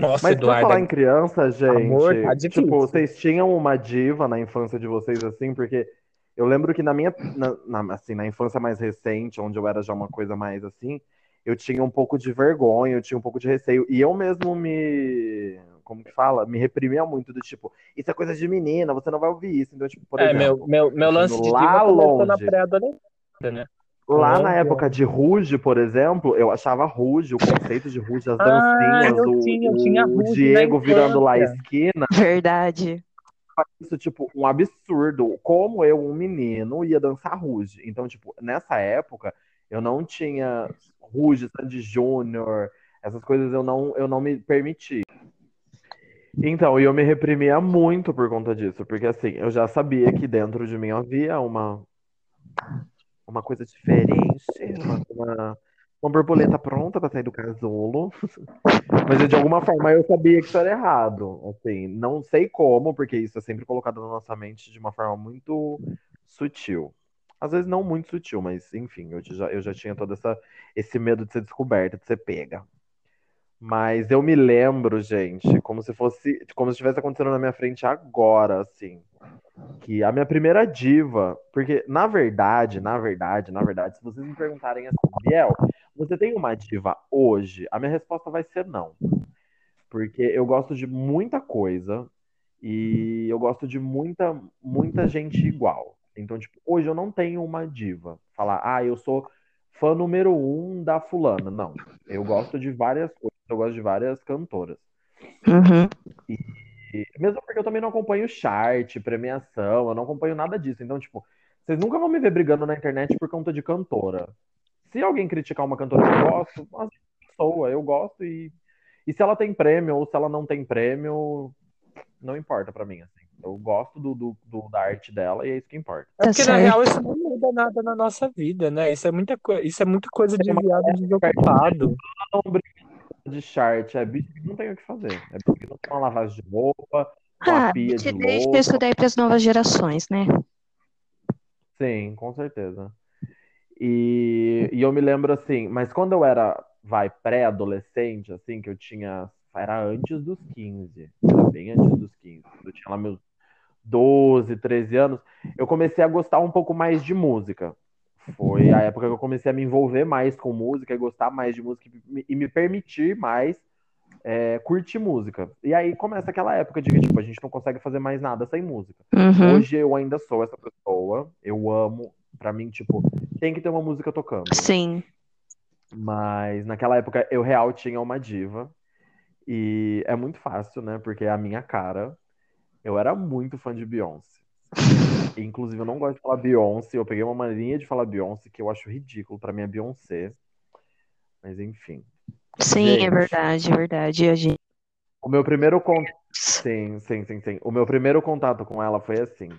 Nossa, Mas pra Eduarda, falar em criança, gente, Amor, tá tipo, vocês tinham uma diva na infância de vocês assim? Porque eu lembro que na minha, na, na- assim, na infância mais recente, onde eu era já uma coisa mais assim, eu tinha um pouco de vergonha, eu tinha um pouco de receio. E eu mesmo me, como que fala? Me reprimia muito do tipo, isso é coisa de menina, você não vai ouvir isso. Então, tipo, por é, exemplo, meu, meu, meu lance de lá começou na longe. pré-adolescência, né? Lá Longe, na época de Ruge, por exemplo, eu achava Ruge, o conceito de Ruge, as Ah, dancinhas, eu o, tinha- eu tinha o Ruge na Diego virando lá a esquina. Verdade. isso, tipo, um absurdo. Como eu, um menino, ia dançar Ruge. Então, tipo, nessa época, eu não tinha Ruge, Sandy Júnior, essas coisas eu não, eu não me permiti. Então, e eu me reprimia muito por conta disso, porque assim, eu já sabia que dentro de mim havia uma, uma coisa diferente, uma, uma, uma borboleta pronta para sair do casulo. Mas de alguma forma eu sabia que isso era errado. Assim, não sei como, porque isso é sempre colocado na nossa mente de uma forma muito sutil. Às vezes não muito sutil, mas enfim, eu já, eu já tinha todo essa, esse medo de ser descoberta, de ser pega. Mas eu me lembro, gente, como se fosse, como se estivesse acontecendo na minha frente agora, assim, que a minha primeira diva, porque na verdade, na verdade, na verdade, se vocês me perguntarem assim, Biel, você tem uma diva hoje? A minha resposta vai ser não. Porque eu gosto de muita coisa e eu gosto de muita, muita gente igual. Então, tipo, hoje eu não tenho uma diva. Falar, ah, eu sou fã número um da fulana. Não. Eu gosto de várias coisas eu gosto de várias cantoras. Uhum. E, mesmo porque eu também não acompanho chart, premiação, eu não acompanho nada disso. Então, tipo, vocês nunca vão me ver brigando na internet por conta de cantora. Se alguém criticar uma cantora que eu gosto, uma pessoa, eu gosto e, e se ela tem prêmio ou se ela não tem prêmio, não importa para mim, assim. Eu gosto do, do, do, da arte dela e é isso que importa. É porque, na real, isso não muda nada na nossa vida, né? Isso é muita, isso é muita coisa de viado desocupado. Não de chart é bicho que não tem o que fazer. É porque não tem uma lavagem de roupa, uma ah, pia de louça. isso daí para as novas gerações, né? Sim, com certeza. E, e eu me lembro assim, mas quando eu era, vai, pré-adolescente, assim, que eu tinha. Era antes dos 15. Era bem antes dos 15. Eu tinha lá meus 12, 13 anos. Eu comecei a gostar um pouco mais de música. Foi a época que eu comecei a me envolver mais com música e gostar mais de música e me permitir mais é, curtir música. E aí começa aquela época de que tipo, a gente não consegue fazer mais nada sem música. Uhum. Hoje eu ainda sou essa pessoa, eu amo, pra mim, tipo, tem que ter uma música tocando. Sim. Mas naquela época eu real tinha uma diva. E é muito fácil, né? Porque é a minha cara. Eu era muito fã de Beyoncé. Inclusive, eu não gosto de falar Beyoncé. Eu peguei uma mania de falar Beyoncé que eu acho ridículo. Pra mim é Beyoncé. Mas enfim. Sim, é gente, é verdade, é verdade. A gente... O meu primeiro contato. Sim, sim, sim, sim. O meu primeiro contato com ela foi assim.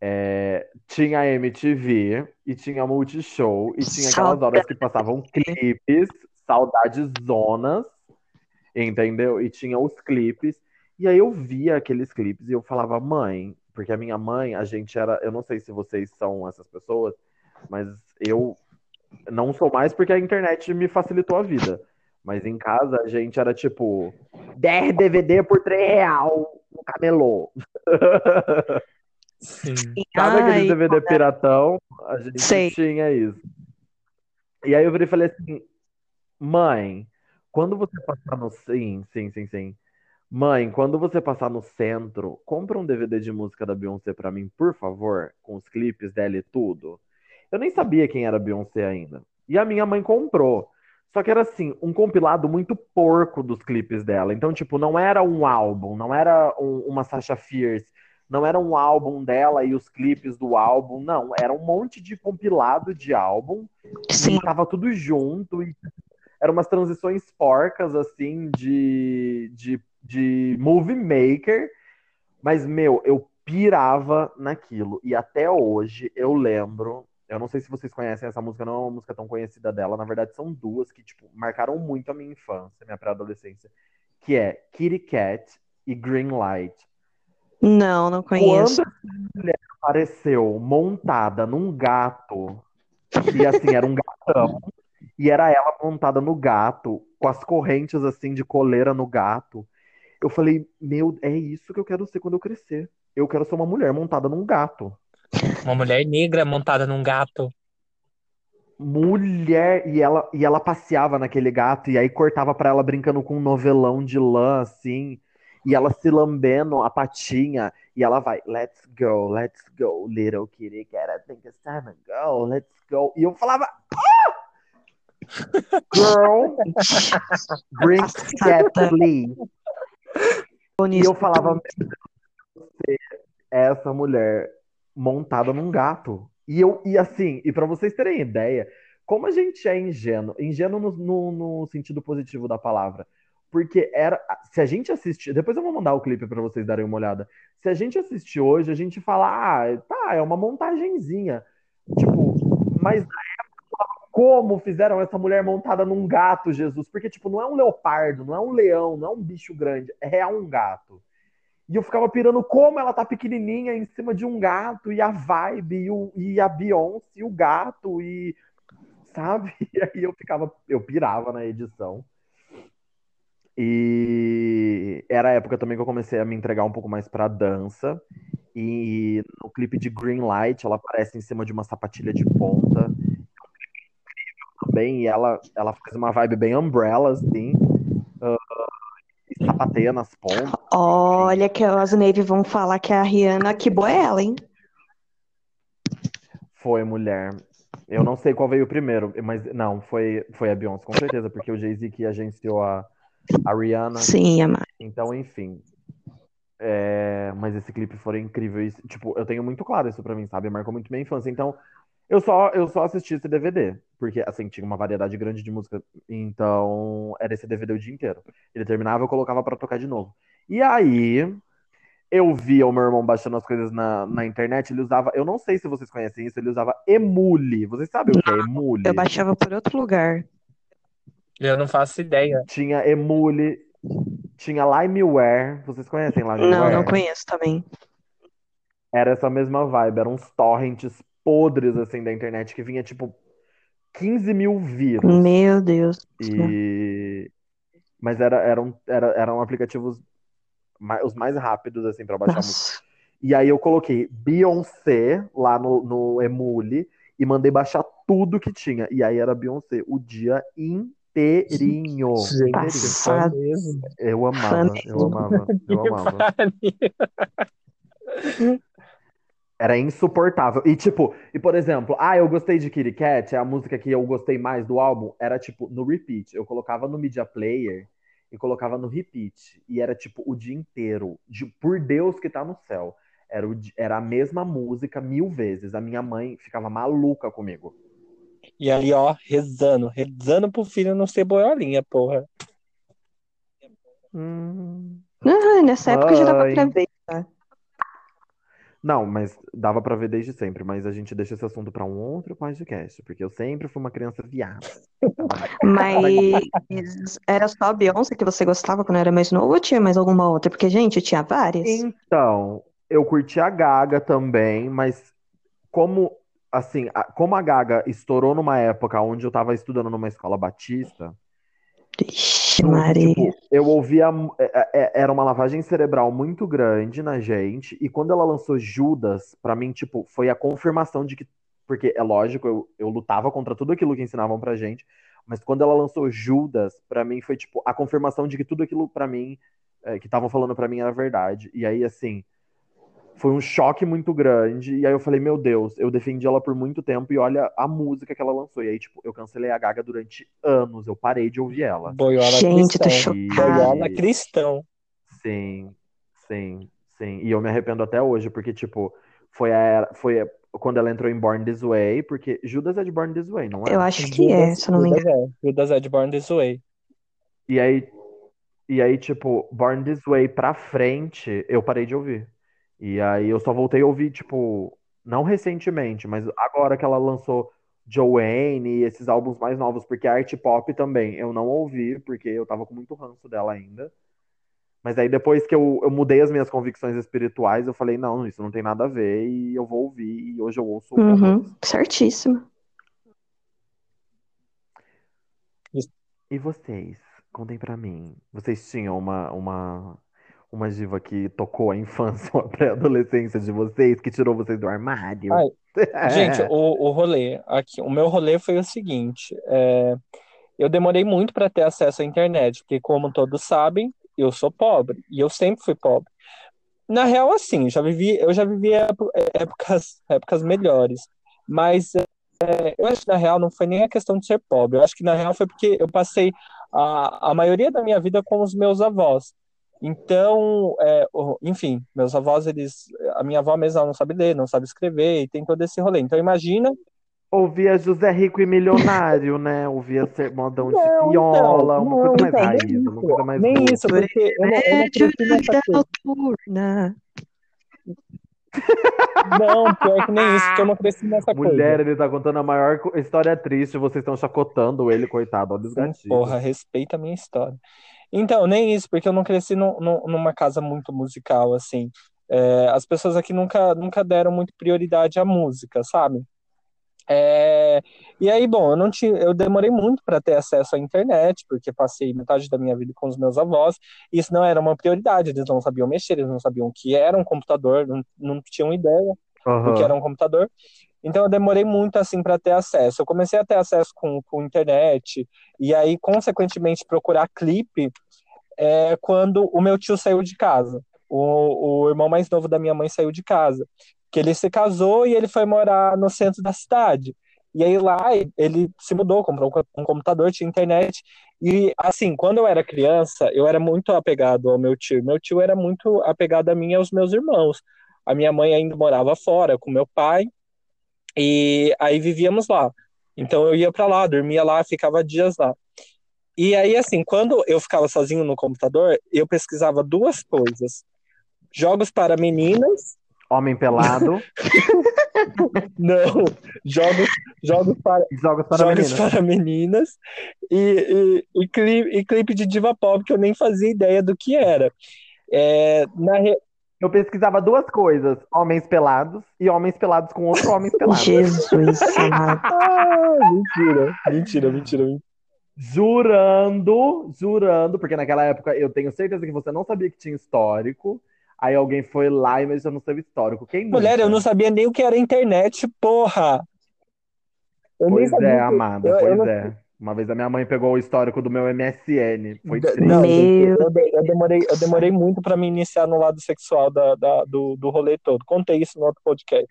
É... Tinha a MTV e tinha a Multishow e tinha aquelas horas que passavam clipes, saudades zonas, entendeu? E tinha os clipes. E aí eu via aqueles clipes e eu falava, mãe, porque a minha mãe, a gente era. Eu não sei se vocês são essas pessoas, mas eu não sou mais porque a internet me facilitou a vida. Mas em casa a gente era tipo 10 DVD por 3 real no camelô. Sim. Sabe aquele DVD piratão? A gente sei. tinha isso. E aí eu virei e falei assim: mãe, quando você passar no. Sim, sim, sim, sim. Mãe, quando você passar no centro, compra um DVD de música da Beyoncé para mim, por favor, com os clipes dela e tudo. Eu nem sabia quem era Beyoncé ainda. E a minha mãe comprou. Só que era assim, um compilado muito porco dos clipes dela. Então, tipo, não era um álbum, não era um, uma Sasha Fierce, não era um álbum dela e os clipes do álbum, não. Era um monte de compilado de álbum. Sim. E tava tudo junto. E eram umas transições porcas, assim, de, de de movie maker, mas, meu, eu pirava naquilo. E até hoje eu lembro. Eu não sei se vocês conhecem essa música, não é uma música tão conhecida dela. Na verdade, são duas que, tipo, marcaram muito a minha infância, minha pré-adolescência. Que é Kitty Cat e Green Light. Não, não conheço. Quando a mulher apareceu montada num gato, e assim, era um gatão, e era ela montada no gato, com as correntes assim de coleira no gato eu falei, meu, é isso que eu quero ser quando eu crescer. Eu quero ser uma mulher montada num gato. Uma mulher negra montada num gato. Mulher, e ela, e ela passeava naquele gato, e aí cortava pra ela brincando com um novelão de lã, assim, e ela se lambendo a patinha, e ela vai, let's go, let's go, little kitty cat, I think it's time to go, let's go. E eu falava, ah! Girl, bring cat, please. E eu falava, é essa mulher montada num gato. E eu, e assim, e para vocês terem ideia, como a gente é ingênuo, ingênuo no, no, no, sentido positivo da palavra. porque era. Se a gente assistir. Depois eu vou mandar o clipe para vocês darem uma olhada. Se a gente assistir hoje, a gente fala, ah, tá, é uma montagenzinha. Tipo, mas na como fizeram essa mulher montada num gato, Jesus? Porque, tipo, não é um leopardo, não é um leão, não é um bicho grande, é um gato. E eu ficava pirando como ela tá pequenininha em cima de um gato, e a vibe, e, o, e a Beyoncé, e o gato, e. Sabe? E aí eu ficava, eu pirava na edição. E era a época também que eu comecei a me entregar um pouco mais pra dança. E no clipe de Green Light, ela aparece em cima de uma sapatilha de ponta. Também. E ela, ela faz uma vibe bem umbrella, assim. Uh, e sapateia nas pontas. Olha que as Navy vão falar que a Rihanna que boa é ela, hein? Foi, mulher. Eu não sei qual veio primeiro, mas não, foi, foi a Beyoncé, com certeza, porque o Jay-Z que agenciou a, a Rihanna. Sim, amar. Então, enfim. É, mas esse clipe foi incrível. Tipo, eu tenho muito claro isso pra mim, sabe? Marcou muito minha infância. Então, eu só, eu só assisti esse DVD. Porque, assim, tinha uma variedade grande de música. Então, era esse DVD o dia inteiro. Ele terminava, eu colocava pra tocar de novo. E aí, eu via o meu irmão baixando as coisas na, na internet. Ele usava, eu não sei se vocês conhecem isso, ele usava Emule. Vocês sabem o que é Emule? Eu baixava por outro lugar. Eu não faço ideia. Tinha Emule, tinha Limeware. Vocês conhecem Limeware? Não, não conheço também. Era essa mesma vibe. Eram uns torrents podres, assim, da internet que vinha, tipo, 15 mil vírus. Meu Deus. E... Mas era, eram, era, eram aplicativos mais, os mais rápidos, assim, pra baixar música. Nossa. E aí eu coloquei Beyoncé lá no, no Emule e mandei baixar tudo que tinha. E aí era Beyoncé o dia inteirinho. Gente, inteirinho. Passado. Eu amava, eu amava, eu amava. Era insuportável. E tipo, e por exemplo, ah, eu gostei de Kitty Cat, é a música que eu gostei mais do álbum, era tipo no repeat. Eu colocava no media player e colocava no repeat. E era tipo o dia inteiro. De, por Deus que tá no céu. Era, o era a mesma música mil vezes. A minha mãe ficava maluca comigo. E ali, ó, rezando, rezando pro filho não ser boiolinha, porra. Hum. Ah, nessa época já dava pra ver. Não, mas dava pra ver desde sempre. Mas a gente deixa esse assunto pra um outro podcast, porque eu sempre fui uma criança viada. Mas era só a Beyoncé que você gostava quando era mais novo ou tinha mais alguma outra? Porque, gente, tinha várias. Então, eu curti a Gaga também, mas como assim, a- como a Gaga estourou numa época onde eu tava estudando numa escola batista, Ixi, eu, Maria. tipo, eu ouvia é, é, era uma lavagem cerebral muito grande na gente, e quando ela lançou Judas, pra mim, tipo, foi a confirmação de que porque é lógico, eu, eu lutava contra tudo aquilo que ensinavam pra gente, mas quando ela lançou Judas, pra mim foi tipo a confirmação de que tudo aquilo pra mim é, que estavam falando pra mim era verdade. E aí assim, foi um choque muito grande. E aí eu falei, meu Deus, eu defendi ela por muito tempo e olha a música que ela lançou. E aí tipo, eu cancelei a Gaga durante anos, eu parei de ouvir ela. Boiola Gente, tô cristão. chocada. Boiola cristão. Sim, sim, sim. E eu me arrependo até hoje, porque, tipo, foi, a, era- foi a- quando ela entrou em Born This Way, porque Judas é de Born This Way, não é? Eu acho que é, se eu não me engano. Judas é. Judas é de Born This Way. E aí, e aí, tipo, Born This Way pra frente, eu parei de ouvir. E aí eu só voltei a ouvir, tipo, não recentemente, mas agora que ela lançou Joanne e esses álbuns mais novos, porque a art pop também eu não ouvi, porque eu tava com muito ranço dela ainda. Mas aí depois que eu, eu mudei as minhas convicções espirituais, eu falei, não, isso não tem nada a ver, e eu vou ouvir, e hoje eu ouço Uhum, certíssimo. E vocês? Contem pra mim. Vocês tinham uma, uma, uma diva que tocou a infância ou a pré-adolescência de vocês, que tirou vocês do armário? Ai, Gente, o, o rolê, aqui, o meu rolê foi o seguinte: é, eu demorei muito para ter acesso à internet, porque, como todos sabem, eu sou pobre e eu sempre fui pobre. Na real, assim, já vivi, eu já vivi épo- épocas, épocas melhores, mas é, eu acho que na real não foi nem a questão de ser pobre, eu acho que na real foi porque eu passei a, a maioria da minha vida com os meus avós. Então, é, enfim, meus avós, eles, a minha avó mesmo não sabe ler, não sabe escrever, e tem todo esse rolê. Então, imagina Ouvia José Rico e Milionário, né? Ouvia ser modão de Não, então, viola, uma não, coisa mais então, raiz, nem uma coisa mais nem boa. isso, porque eu não, eu não cresci nessa da coisa. noturna. Não, pior que nem isso, porque eu não cresci nessa Mulher, coisa. ele tá contando a maior história triste, vocês estão chacotando ele, coitado. Olha os Sim, gatilhos. porra, respeita a minha história. Então, nem isso, porque eu não cresci num- num- numa casa muito musical, assim. É, as pessoas aqui nunca, nunca deram muito prioridade à música, sabe? É, e aí, bom, eu não tinha, eu demorei muito para ter acesso à internet, porque passei metade da minha vida com os meus avós, e isso não era uma prioridade, eles não sabiam mexer, eles não sabiam o que era um computador, não, não tinham ideia do que era um computador. Então eu demorei muito assim para ter acesso. Eu comecei a ter acesso com, com internet e aí consequentemente procurar clipe é, quando o meu tio saiu de casa. O, o irmão mais novo da minha mãe saiu de casa, que ele se casou e ele foi morar no centro da cidade. E aí lá ele se mudou, comprou um computador, tinha internet. E assim, quando eu era criança, eu era muito apegado ao meu tio. Meu tio era muito apegado a mim e aos meus irmãos. A minha mãe ainda morava fora com meu pai e aí vivíamos lá. Então eu ia para lá, dormia lá, ficava dias lá. E aí assim, quando eu ficava sozinho no computador, eu pesquisava duas coisas: jogos para meninas, Homem pelado, não, jogos, jogos para jogos para jogos meninas. para meninas e, e, e, clipe, e clipe de diva pop que eu nem fazia ideia do que era. É, na re- Eu pesquisava duas coisas: homens pelados e homens pelados com outros homens pelados. Jesus amado. Ah, mentira, mentira, mentira, mentira. Jurando, jurando, porque naquela época eu tenho certeza que você não sabia que tinha histórico. Aí alguém foi lá e mexeu no seu histórico. Quem Mulher, nunca? eu não sabia nem o que era internet, porra. Eu nem Pois sabia é, que- amada, eu- eu pois não- é. Uma vez a minha mãe pegou o histórico do meu MSN. Foi triste. Não, Meu eu, eu demorei, eu demorei muito para me iniciar no lado sexual da, da- do, do rolê todo. Contei isso no outro podcast.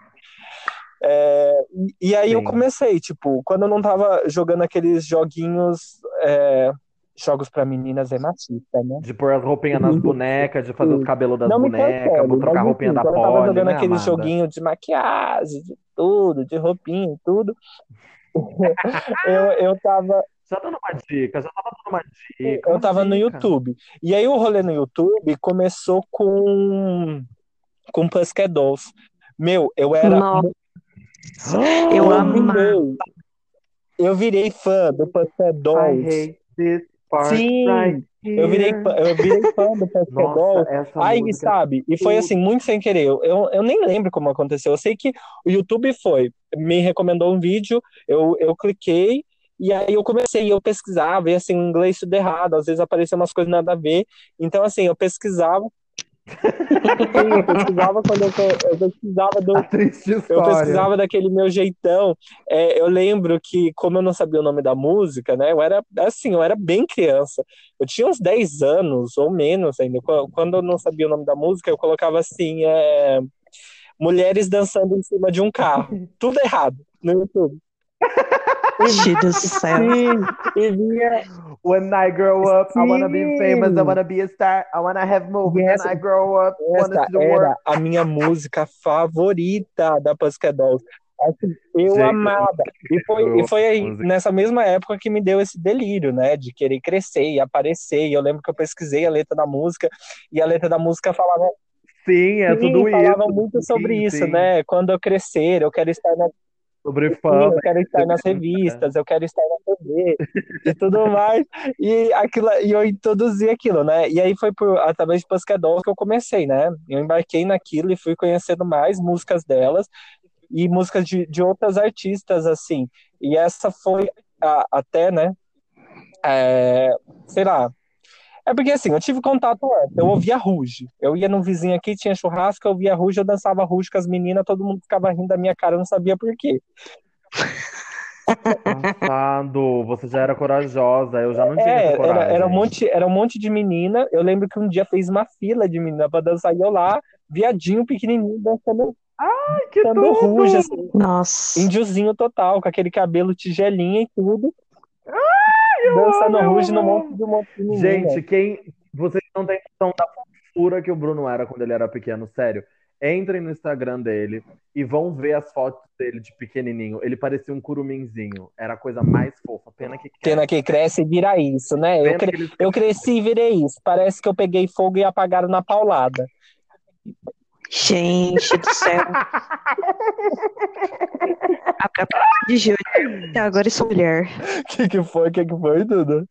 É, e, e aí eu Sim. comecei, tipo, quando eu não tava jogando aqueles joguinhos, é, jogos para meninas é machista, né? De pôr as roupinhas nas bonecas, de fazer os cabelos das Não bonecas, cancele, vou trocar a roupinha enfim, da quando eu tava jogando né, aquele amada? joguinho de maquiagem, de tudo, de roupinha e tudo, eu, eu tava, Já dando uma dica, já tava dando uma dica. eu uma tava no dica. YouTube. E aí o rolê no YouTube começou com com Pussycat Dolls. Meu, eu era Nossa, eu virei, eu virei fã do Pussycat I Dolls. hate this part Sim, right Eu virei, eu virei fã do essa Aí, música. sabe? E foi assim, muito sem querer. Eu, eu, eu nem lembro como aconteceu. Eu sei que o YouTube foi, me recomendou um vídeo, eu, eu cliquei, e aí eu comecei, eu pesquisava, e assim, o inglês tudo errado, às vezes apareciam umas coisas nada a ver. Então, assim, eu pesquisava. Sim, eu pesquisava quando eu, eu pesquisava do, eu pesquisava daquele meu jeitão. É, eu lembro que, como eu não sabia o nome da música, né? Eu era assim, eu era bem criança. Eu tinha uns 10 anos ou menos ainda. Qu- Quando eu não sabia o nome da música, eu colocava assim: é, mulheres dançando em cima de um carro. Tudo errado no YouTube. Gente do céu. Sim, e vinha. When I grow up, I wanna be Sim. famous, I wanna be a star, I wanna have movies. Essa- When I grow up, wanna Essa world. era a minha música favorita da Pussycat Dolls. Assim, eu Gente, amava. E foi, e foi aí, nessa mesma época que me deu esse delírio, né? De querer crescer e aparecer. E eu lembro que eu pesquisei a letra da música, e a letra da música falava, Sim, é sim, tudo falava isso. muito sobre Sim, isso, sim. né? Quando eu crescer, eu quero estar na Sobre fama. eu quero estar nas revistas, eu quero estar na TV e tudo mais. E, aquilo, e eu introduzi aquilo, né? E aí foi por, através de Pussycat Dolls que eu comecei, né? Eu embarquei naquilo e fui conhecendo mais músicas delas e músicas de, de outras artistas, assim. E essa foi a- até, né? é, sei lá. É porque assim, eu tive contato antes, eu ouvia Ruge. Eu ia num vizinho aqui, tinha churrasco, eu ouvia Ruge, eu dançava Ruge com as meninas, todo mundo ficava rindo da minha cara, eu não sabia por quê. Passado, você já era corajosa, eu já não tinha É, essa coragem. era, era, um monte, era um monte de menina. Eu lembro que um dia fez uma fila de menina pra dançar e eu lá, viadinho, pequenininho, dançando, Ai, que dançando tudo! ruge, assim, Nossa. índiozinho total, com aquele cabelo tigelinha e tudo, eu dançando ruge no monte de um monte. Gente, quem. Vocês não têm noção da fofura que o Bruno era quando ele era pequeno, sério. Entrem no Instagram dele e vão ver as fotos dele de pequenininho. Ele parecia um curuminzinho. Era a coisa mais fofa. Pena que Pena que cresce e vira isso, né? Eu, cre- eu cresci e virei isso. Parece que eu peguei fogo e apagaram na paulada. Gente do céu. A própria de Júnior. Até agora eu sou mulher. O que, que foi? O que, que foi, Duda?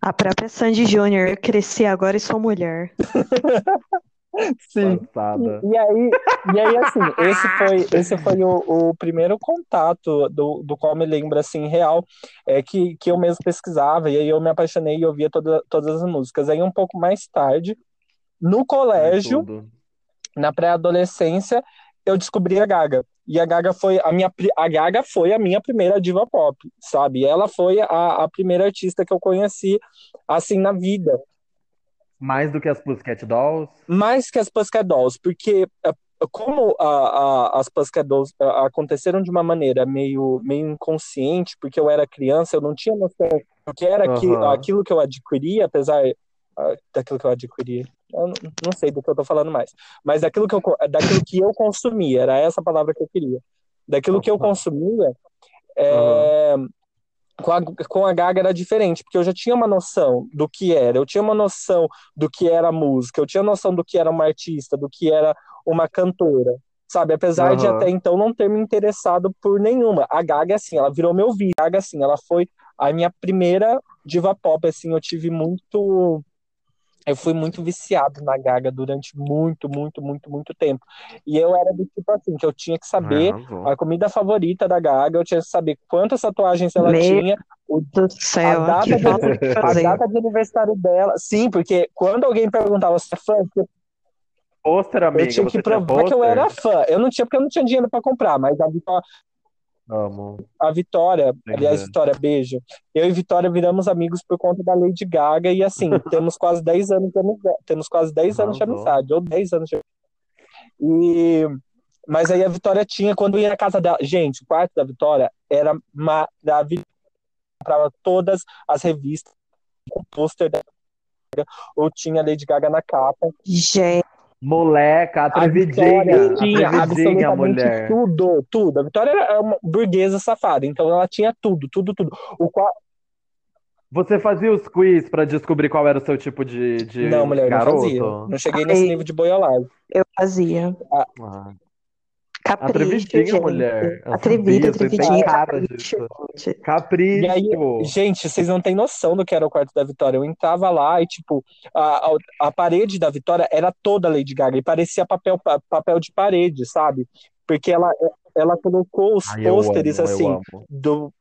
A própria Sandy Júnior. Eu cresci agora e sou mulher. Sim. Passada. E aí, e aí assim, esse foi, esse foi o, o primeiro contato do, do qual me lembro, assim, real, é que, que eu mesmo pesquisava, e aí eu me apaixonei e ouvia toda, todas as músicas. Aí um pouco mais tarde, no colégio. Na pré-adolescência, eu descobri a Gaga. E a Gaga foi a minha, a Gaga foi a minha primeira diva pop, sabe? Ela foi a, a primeira artista que eu conheci, assim, na vida. Mais do que as Pussycat Dolls? mais que as Pussycat Dolls, porque eh, como a, a- as Pussycat Dolls eh, aconteceram de uma maneira meio, meio inconsciente, porque eu era criança, eu não tinha noção do que era aqui- Aham. aquilo que eu adquiria, apesar ah, daquilo que eu adquiria. Eu não, sei do que eu tô falando mais, mas daquilo que eu, daquilo que eu consumia, era essa palavra que eu queria. Daquilo que eu consumia, é, com a, com a Gaga era diferente, porque eu já tinha uma noção do que era, eu tinha uma noção do que era música, eu tinha noção do que era uma artista, do que era uma cantora, sabe? Apesar de Aham. até então não ter me interessado por nenhuma. A Gaga, assim, ela virou meu vídeo. A Gaga, assim, ela foi a minha primeira diva pop, assim, eu tive muito... Eu fui muito viciado na Gaga durante muito, muito, muito, muito tempo. E eu era do tipo assim, que eu tinha que saber Arrasou. a comida favorita da Gaga, eu tinha que saber quantas tatuagens ela Meu tinha, Do céu, A data de- a data de aniversário dela. Sim, porque quando alguém perguntava se é fã, Pôster, eu amiga. tinha você que tinha provar que eu era fã. Eu não tinha porque eu não tinha dinheiro pra comprar, mas a Vitória, Amo. a Vitória Entendi. aliás, Vitória, beijo. Eu e Vitória viramos amigos por conta da Lady Gaga e assim, temos quase 10 anos de amizade, temos quase 10 anos de amizade, ou 10 anos de E mas aí a Vitória tinha quando ia na casa dela, gente, o quarto da Vitória era maravilhoso. Comprava todas as revistas com pôster da Gaga, ou tinha Lady Gaga na capa. Gente, Moleca, A atrevidinha. Vitória tinha Atrevidinha, absolutamente mulher. tudo, tudo. A Vitória era uma burguesa safada, então ela tinha tudo, tudo, tudo. O qua- Você fazia os quiz pra descobrir qual era o seu tipo de, de Não, mulher, não garoto? fazia. Não cheguei nesse Ai. nível de boiolagem. eu fazia. Ah, Capricho, atrevidinha, gente. mulher. Eu Atrevida, atrevidinha, capricho, gente. Capricho. E aí, gente, vocês não têm noção do que era o quarto da Vitória. Eu entrava lá e, tipo, a, a, a parede da Vitória era toda Lady Gaga e parecia papel, pa- papel de parede, sabe? Porque ela, ela colocou os Ai, pôsteres, assim, do,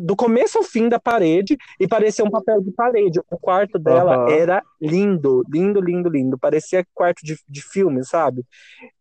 do começo ao fim da parede e parecia um papel de parede. O quarto dela Aham. era lindo, lindo, lindo, lindo. Parecia quarto de, de filme, sabe?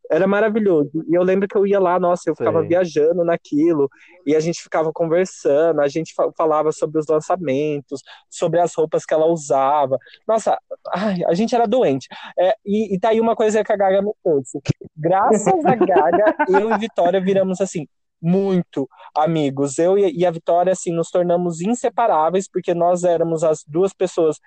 Era maravilhoso. E eu lembro que eu ia lá, nossa, eu ficava Sei. viajando naquilo, e a gente ficava conversando, a gente fa- falava sobre os lançamentos, sobre as roupas que ela usava. Nossa, ai, a gente era doente. É, e, e tá aí uma coisa que a Gaga me trouxe. Graças a Gaga, eu e Vitória viramos assim. Muito amigos. Eu e a Vitória, assim, nos tornamos inseparáveis, porque nós éramos as duas pessoas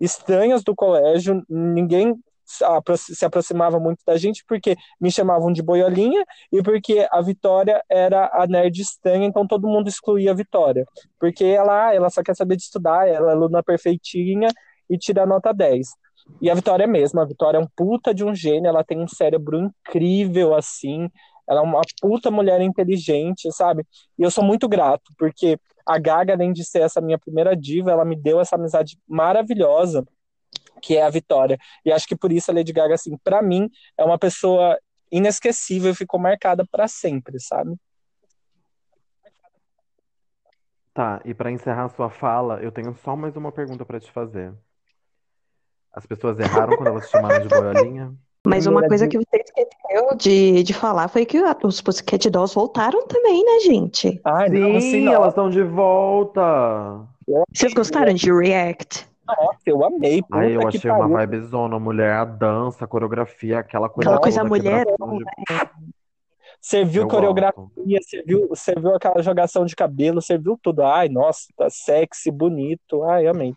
estranhas do colégio, ninguém se apro- se aproximava muito da gente, porque me chamavam de boiolinha e porque a Vitória era a nerd estranha, então todo mundo excluía a Vitória. Porque ela, ela só quer saber de estudar, ela é aluna perfeitinha e tira nota 10. E a Vitória é mesmo, a Vitória é um puta de um gênio, ela tem um cérebro incrível, assim, ela é uma puta mulher inteligente, sabe? E eu sou muito grato, porque a Gaga, além de ser essa minha primeira diva, ela me deu essa amizade maravilhosa, que é a Vitória. E acho que por isso a Lady Gaga, assim, pra mim, é uma pessoa inesquecível, ficou marcada pra sempre, sabe? Tá, e pra encerrar a sua fala, eu tenho só mais uma pergunta pra te fazer. As pessoas erraram quando elas te chamaram de boiolinha? Mas uma Primeira coisa que você esqueceu de, de falar foi que os Pussycat Dolls voltaram também, né, gente? Ai, não, Sim, assim, não. elas estão de volta. Vocês gostaram de React? Nossa, eu amei. Puta Aí eu achei uma pariu. vibezona, mulher, a dança, a coreografia, aquela coisa Aquela coisa mulher, de- Serviu Eu coreografia, gosto. serviu, serviu aquela jogação de cabelo, serviu tudo. Ai, nossa, tá sexy, bonito. Ai, amei.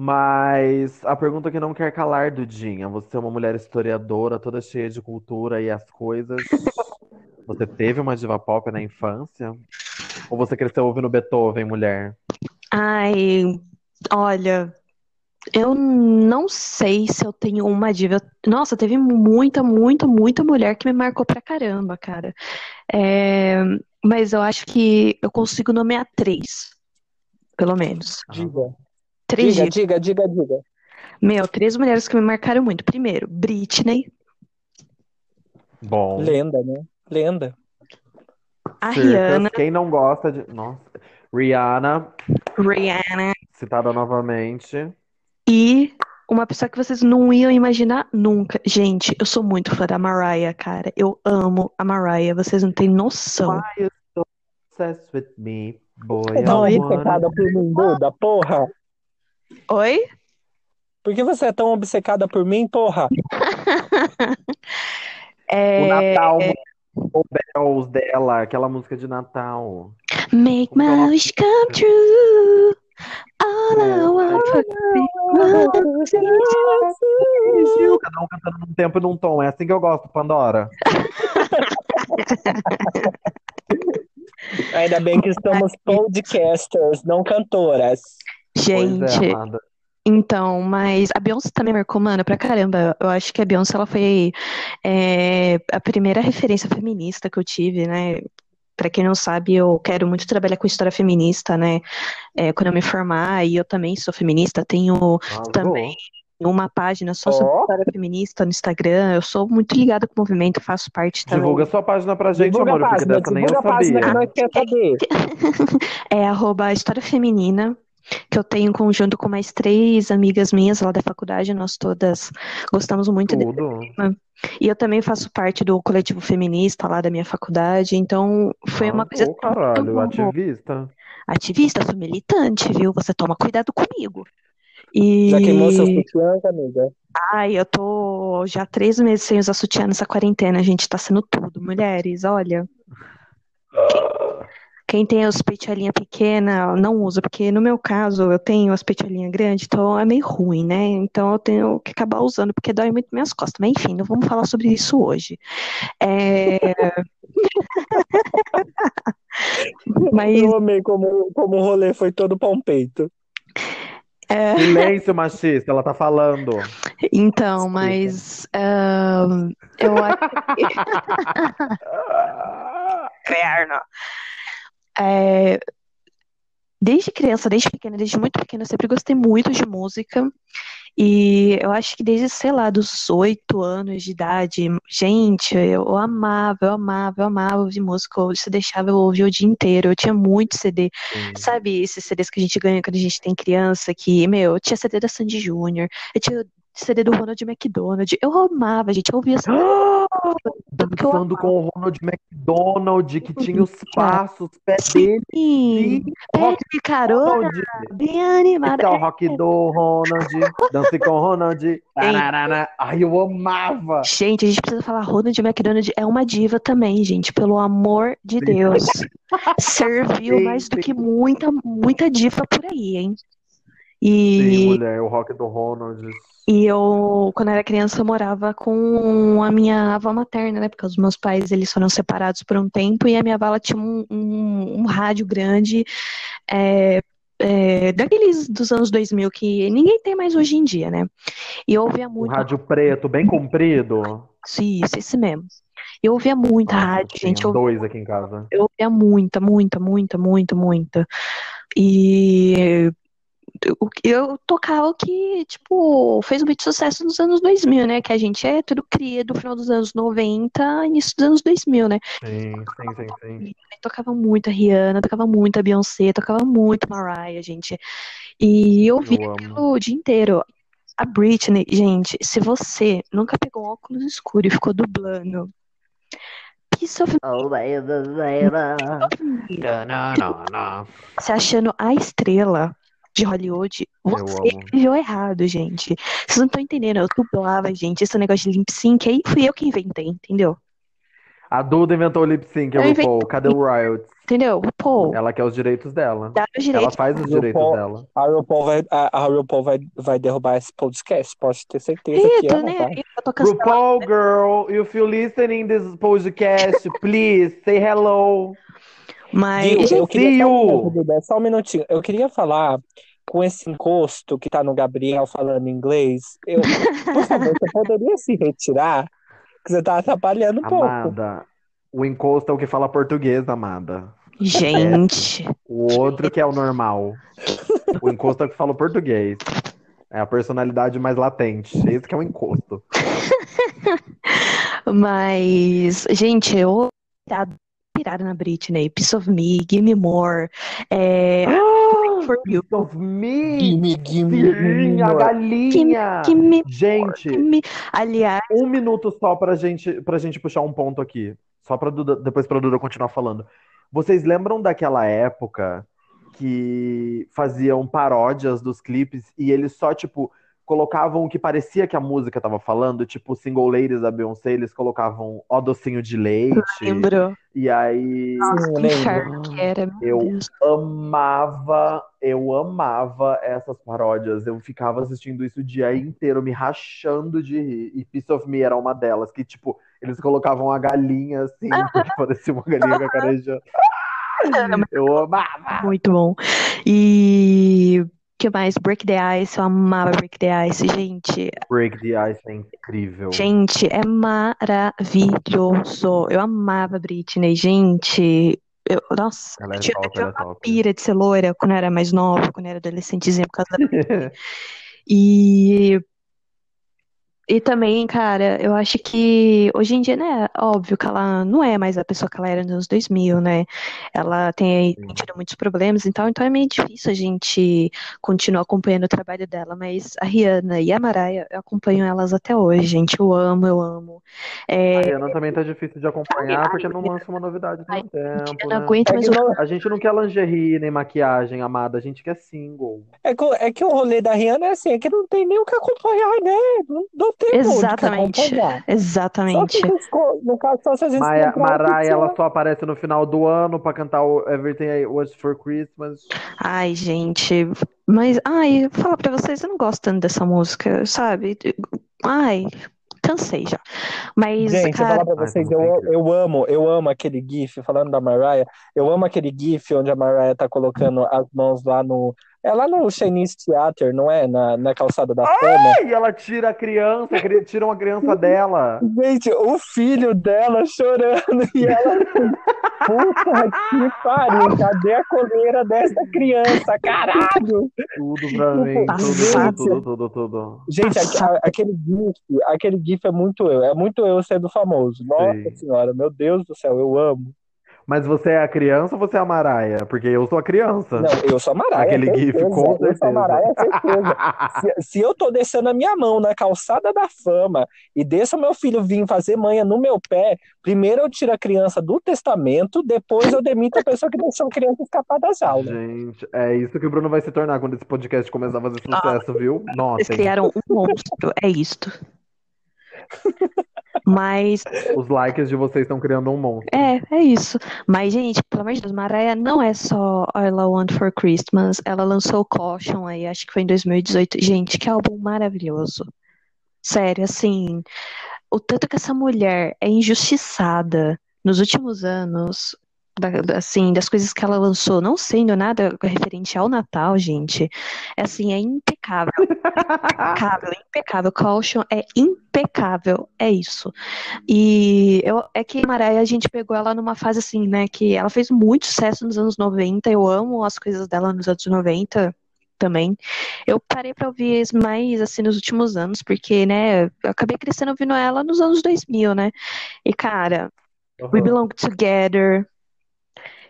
Mas a pergunta que não quer calar, Dudinha, você é uma mulher historiadora, toda cheia de cultura e as coisas. Você teve uma diva pop na infância? Ou você cresceu ouvindo Beethoven, mulher? Ai, olha, eu não sei se eu tenho uma diva. Nossa, teve muita, muita, muita mulher que me marcou pra caramba, cara. É, Mas eu acho que eu consigo nomear três, pelo menos. Diga. Três Diga, diga, diga, diga. Meu, três mulheres que me marcaram muito. Primeiro, Britney, Bom, Lenda, né? Lenda. a Circas, Rihanna, quem não gosta de. Nossa. Rihanna, Rihanna citada novamente. e uma pessoa que vocês não iam imaginar nunca. Gente, eu sou muito fã da Mariah, cara. Eu amo a Mariah, vocês não têm noção. Why you so obsessed with me, boy? I wanna- obcecada por mim, Duda, porra? Oi? Por que você é tão obcecada por mim, porra? É... O Natal, o Bells dela, aquela música de Natal. Make é my wish come true. All I want for Viu? Cada um cantando num tempo e num tom. É assim que eu gosto, Pandora. Ainda bem que estamos podcasters, não cantoras. Pois é, Gente, amada. então, mas a Beyoncé também marcou, mano, pra caramba. Eu acho que a Beyoncé, ela foi é, a primeira referência feminista que eu tive, né? Pra quem não sabe, eu quero muito trabalhar com história feminista, né? É, quando eu me formar, e eu também sou feminista, tenho Arrasou. também uma página só sobre Ó. história feminista no Instagram. Eu sou muito ligada com o movimento, faço parte também. Divulga sua página pra gente, Divulga amor, a porque página, dessa nem eu divulga a página que sabia. nós quer saber. É arroba História Feminina, que eu tenho em conjunto com mais três amigas minhas lá da faculdade, nós todas gostamos muito desse Tudo. tema. E eu também faço parte do coletivo feminista lá da minha faculdade, então foi uma coisa caralho, muito ativista. ativista, sou militante, viu? Você toma cuidado comigo. E Já queimou seus sutiãs, amiga? ai, eu tô já há três meses sem usar sutiã nessa quarentena, gente, tá sendo tudo. Mulheres, olha. Quem tem as peitolinhas pequenas não usa, porque no meu caso eu tenho as peitolinhas grandes, então é meio ruim, né? Então eu tenho que acabar usando, porque dói muito minhas costas. Mas enfim, não vamos falar sobre isso hoje. É... Mas Eu amei como, como o rolê foi todo pão peito. é, Silêncio, machista, ela tá falando. então, mas ahn, eu acho Inferno. É, desde criança, desde pequena, desde muito pequena, eu sempre gostei muito de música. E eu acho que desde, sei lá, dos oito anos de idade, gente, eu amava, eu amava, eu amava ouvir música. Eu, se deixava, eu ouvia o dia inteiro. Eu tinha muito CD. Sim. Sabe esses CDs que a gente ganha quando a gente tem criança? Que, meu, eu tinha CD da Sandy Júnior, eu tinha CD do Ronald McDonald. Eu amava, gente. Eu ouvia essa Dançando com o Ronald McDonald, que tinha os passos, pé dele. Sim, Sim, pé rock de carona, bem animada. Esse é o rock do Ronald. Dance com o Ronald. Tararara. Ai, eu amava. Gente, a gente precisa falar, Ronald McDonald é uma diva também, gente, pelo amor de Deus. Serviu Sim, mais do sim. que muita, muita diva por aí, hein? Sim, E, mulher, o rock do Ronald. E eu, quando era criança, eu morava com a minha avó materna, né? Porque os meus pais, eles foram separados por um tempo, e a minha avó, tinha um, um, um rádio grande, é, é, daqueles dos anos 2000 que ninguém tem mais hoje em dia, né? E eu ouvia Um muito rádio preto, bem comprido. Isso, esse mesmo. Eu ouvia muita Nossa, rádio, gente. Eu, dois aqui em casa. eu ouvia muita, muita, muita, muita, muita. E eu, eu tocava o que, tipo, fez muito sucesso nos anos 2000, né? Que a gente é tudo cria do final dos anos 90, início dos anos 2000, né? Sim, sim, sim, sim. Eu tocava muito a Rihanna, tocava muito a Beyoncé, tocava muito a Mariah, gente. E eu ouvia Eu aquilo o dia inteiro. A Britney, gente, se você nunca pegou um óculos escuro e ficou dublando Piece of Oh, baby, baby. Não, não, não. se achando a estrela de Hollywood, você viveu errado, gente. Vocês não estão entendendo. Eu dublava, gente, esse negócio de lip sync aí fui eu que inventei, entendeu? A Duda inventou o lip sync, a Eu inventei- RuPaul. Cadê o royalties? Entendeu? Pô, Ela quer os direitos dela. dá os Ela direitos. faz os direitos RuPaul- dela. A RuPaul vai, a, a RuPaul vai, vai derrubar esse podcast, pode ter certeza que Eita, ela né? vai. Eu tô cancelada. RuPaul, girl, if you listening this podcast, please say hello. Mas, Eu queria See só, um minutinho. Eu queria falar com esse encosto que tá no Gabriel falando inglês. Eu, por favor, você poderia se retirar? Que você tá atrapalhando um pouco. Amada, o encosto é o que fala português, amada. gente, O outro que é o normal. O encosto é o que fala português. É a personalidade mais latente. Esse que é o encosto. mas, gente, eu pirada na Britney, Piece of Me, Give Me More, é, For You, Piece of me! Gimme, gimme, a galinha! Give Me, Gente, Give Me. Aliás, um minuto só pra gente, pra gente puxar um ponto aqui. Só pra Duda, depois pra Duda continuar falando. Vocês lembram daquela época que faziam paródias dos clipes e eles só, tipo, colocavam o que parecia que a música tava falando, tipo, Single Ladies da Beyoncé, eles colocavam Ó Docinho de Leite. lembro. E aí eu Que inferno que era, meu Eu- Deus. amava, eu amava essas paródias. Eu ficava assistindo isso o dia inteiro, me rachando de rir. E Piece of Me era uma delas, que, tipo, eles colocavam a galinha assim, porque parecia uma galinha cacarejando. Eu amava. Muito bom. E que mais? Break the Ice, eu amava Break the Ice, gente. Break the Ice é incrível. Gente, é maravilhoso. Eu amava Britney, gente. Eu, nossa, Ela é eu tinha, top, tinha é uma top. pira de ser loira quando eu era mais nova, quando eu era adolescentezinha por causa da Britney. E e também, cara, eu acho que hoje em dia, né, óbvio que ela não é mais a pessoa que ela era nos anos 2000, né? Ela tem, tem tido muitos problemas, então, então é meio difícil a gente continuar acompanhando o trabalho dela, mas a Rihanna e a Mariah, eu acompanho elas até hoje, gente, eu amo, eu amo. É, A Rihanna também tá difícil de acompanhar porque não lança uma novidade um tempo, eu não né? aguento É não- A gente não quer lingerie nem maquiagem, amada. A gente quer single. é que, é que o rolê da Rihanna é assim, é que não tem nem o que acompanhar, né? Não, não tem Exatamente. Só exatamente. co- no caso, só se a gente Maia, Mariah, ela só aparece no final do ano pra cantar o Everything I Wish for Christmas. Ai, gente, mas, ai, vou falar pra vocês, eu não gosto tanto dessa música, sabe? Ai, cansei já. Mas, Gente, eu vou cara, falar pra vocês, eu, eu amo, eu amo aquele GIF, falando da Mariah, eu amo aquele GIF onde a Mariah tá colocando as mãos lá no. É lá no Chinese Theater, não é? Na, na calçada da fama. E ela tira a criança, cri- tira uma criança dela. Gente, o filho dela chorando e ela assim, puta que pariu, cadê a coleira dessa criança? Caralho! Tudo pra mim, Passado. tudo, tudo, tudo, tudo. Gente, aquele GIF, aquele GIF é muito eu, é muito eu sendo famoso. Nossa Sim. senhora, meu Deus do céu, eu amo. Mas você é a criança ou você é a Maraia? Porque eu sou a criança. Não, eu sou a Mariah, Aquele gif, certeza. com Eu sou a certeza. Mariah, certeza. Se, se eu tô descendo a minha mão na calçada da fama e deixo meu filho vir fazer manha no meu pé, primeiro eu tiro a criança do testamento, depois eu demito a pessoa que deixou a criança escapar das aulas. Gente, é isso que o Bruno vai se tornar quando esse podcast começar a fazer sucesso, viu? eles Nossa, criaram um monstro, é isto. Mas, os likes de vocês estão criando um monstro. é, é isso. Mas, gente, pelo amor de Deus, Mariah não é só All I Want for Christmas. Ela lançou Caution aí, acho que foi em 2018. Gente, que álbum maravilhoso. Sério, assim, o tanto que essa mulher é injustiçada nos últimos anos, da- assim, das coisas que ela lançou, não sendo nada referente ao Natal, gente, é assim, é impecável. Impecável, impecável. Caution é impecável, é isso. E eu, é que Mariah, a gente pegou ela numa fase assim, né, que ela fez muito sucesso nos anos 90, eu amo as coisas dela nos anos 90 também. Eu parei pra ouvir mais, assim, nos últimos anos, porque, né, eu acabei crescendo ouvindo ela nos anos 2000, né, e cara, We Aham. Belong Together,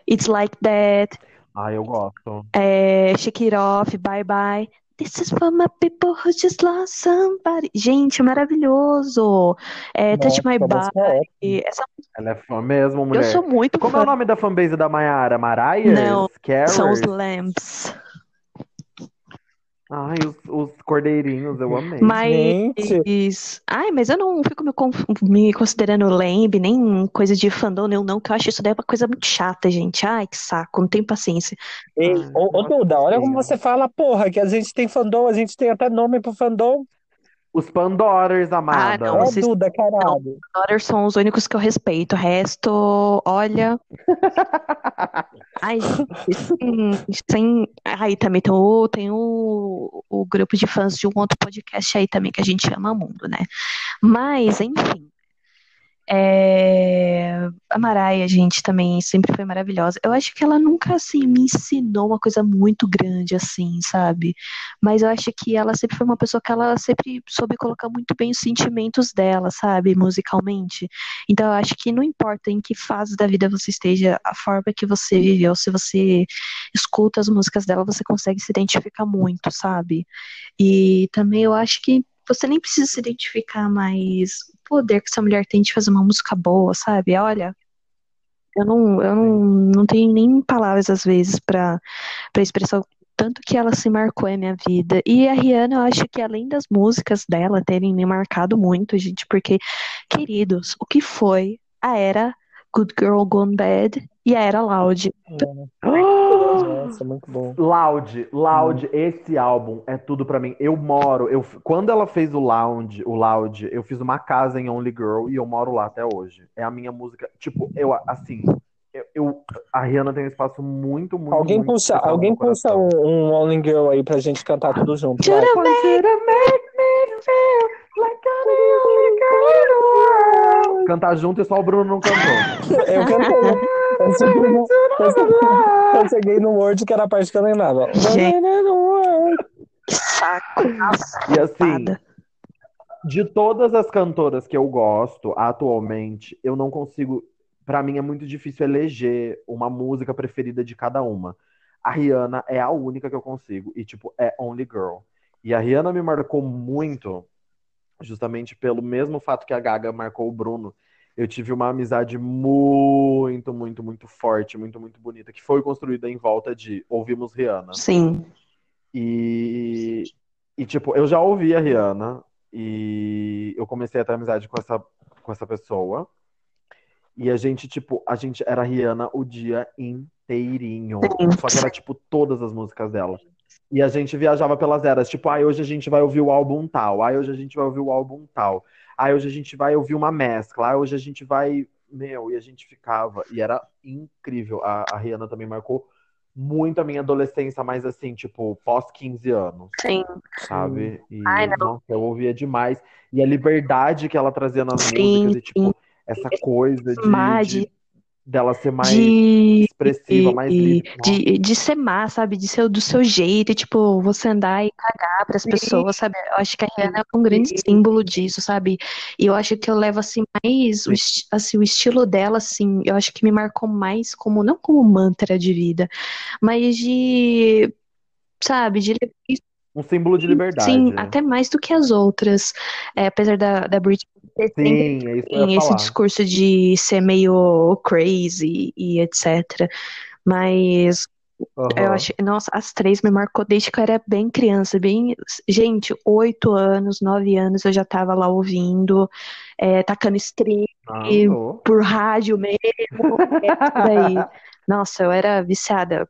It's Like That, Ah, eu gosto. é, Shake It Off, Bye Bye. This is for my people who just lost somebody. Gente, maravilhoso. É, Touch Nossa, My a música é. Body. Essa, Ela é fã mesmo, eu mulher. sou muito Como é o fã. nome da fanbase da Mayara? Mariah? Não, São os Carers? Lamps. Ai, os, os cordeirinhos, eu amei. Mas. Gente. Ai, mas eu não fico me, me considerando lambe, nem coisa de fandom, não, não, que eu acho isso daí uma coisa muito chata, gente. Ai, que saco, não tenho paciência. Ei, ô, ô Duda, olha como você fala, porra, que a gente tem fandom, a gente tem até nome pro fandom. Os Pandorers, amada. não, É, vocês- Duda, caralho. Daughters são os únicos que eu respeito. O resto, olha. Ai, gente, sem, sem... Aí também tem, o, tem o, o grupo de fãs de um outro podcast aí também que a gente ama mundo, né? Mas, enfim. É... A Maraia, gente, também sempre foi maravilhosa. Eu acho que ela nunca, assim, me ensinou uma coisa muito grande, assim, sabe? Mas eu acho que ela sempre foi uma pessoa que ela sempre soube colocar muito bem os sentimentos dela, sabe? Musicalmente. Então eu acho que não importa em que fase da vida você esteja, a forma que você viveu, se você escuta as músicas dela, você consegue se identificar muito, sabe? E também eu acho que você nem precisa se identificar mais poder que essa mulher tem de fazer uma música boa, sabe? Olha, eu não, eu não, não tenho nem palavras às vezes para expressar o tanto que ela se marcou em minha vida. E a Rihanna, eu acho que além das músicas dela terem me marcado muito, gente, porque, queridos, o que foi a era Good Girl Gone Bad e a era Loud? Nossa, muito bom. Loud, Loud, esse álbum é tudo pra mim. Eu moro, eu quando ela fez o Loud, o Loud, eu fiz uma casa em Only Girl e eu moro lá até hoje. É a minha música, tipo, eu assim, eu, eu- a Rihanna tem um espaço muito, muito, Alguém muito puxa, alguém puxa um, um Only Girl aí pra gente cantar tudo junto. vai. Shoulda Want you to make me feel like I'm the only girl in the world. Cantar junto e só o Bruno não cantou. Eu cantei. Eu cheguei, no, Word que era a parte que eu lembrava. Saco, nossa, E assim, de todas as cantoras que eu gosto atualmente, eu não consigo. Pra mim é muito difícil eleger uma música preferida de cada uma. A Rihanna é a única que eu consigo. E, tipo, é Only Girl. E a Rihanna me marcou muito, justamente pelo mesmo fato que a Gaga marcou o Bruno. Eu tive uma amizade muito, muito, muito forte, muito, muito bonita, que foi construída em volta de ouvimos Rihanna. Sim. E, e, tipo, eu já ouvi a Rihanna e eu comecei a ter amizade com essa, com essa pessoa. E a gente, tipo, a gente era Rihanna o dia inteirinho. Sim. Só que era, tipo, todas as músicas dela. E a gente viajava pelas eras, tipo, ai, hoje a gente vai ouvir o álbum tal, ai, hoje a gente vai ouvir o álbum tal, ai, hoje a gente vai ouvir uma mescla, ai, hoje a gente vai. Meu, e a gente ficava. E era incrível. A, a Rihanna também marcou muito a minha adolescência, mas assim, tipo, pós 15 anos, Sim. sabe? E, Ai, não. nossa, eu ouvia demais. E a liberdade que ela trazia nas Sim, músicas, e, tipo, essa coisa de- de- dela ser mais de, expressiva, mais livre. De, de ser má, sabe? De ser do seu jeito, e, tipo, você andar e cagar pras pessoas, sabe? Eu acho que a Rihanna é um grande símbolo disso, sabe? E eu acho que eu levo, assim, mais o, assim, o estilo dela, assim, eu acho que me marcou mais como, não como mantra de vida, mas de, sabe, de Um símbolo de liberdade. Sim, até mais do que as outras. É, apesar da, da Britney ter Sim, é eu tem esse falar. discurso de ser meio crazy e etc. Mas eu Aham. acho, nossa, as três me marcou desde que eu era bem criança, bem, gente, oito anos, nove anos eu já tava lá ouvindo, é, tacando stream Arrasou. por rádio mesmo, é, daí. Nossa, eu era viciada.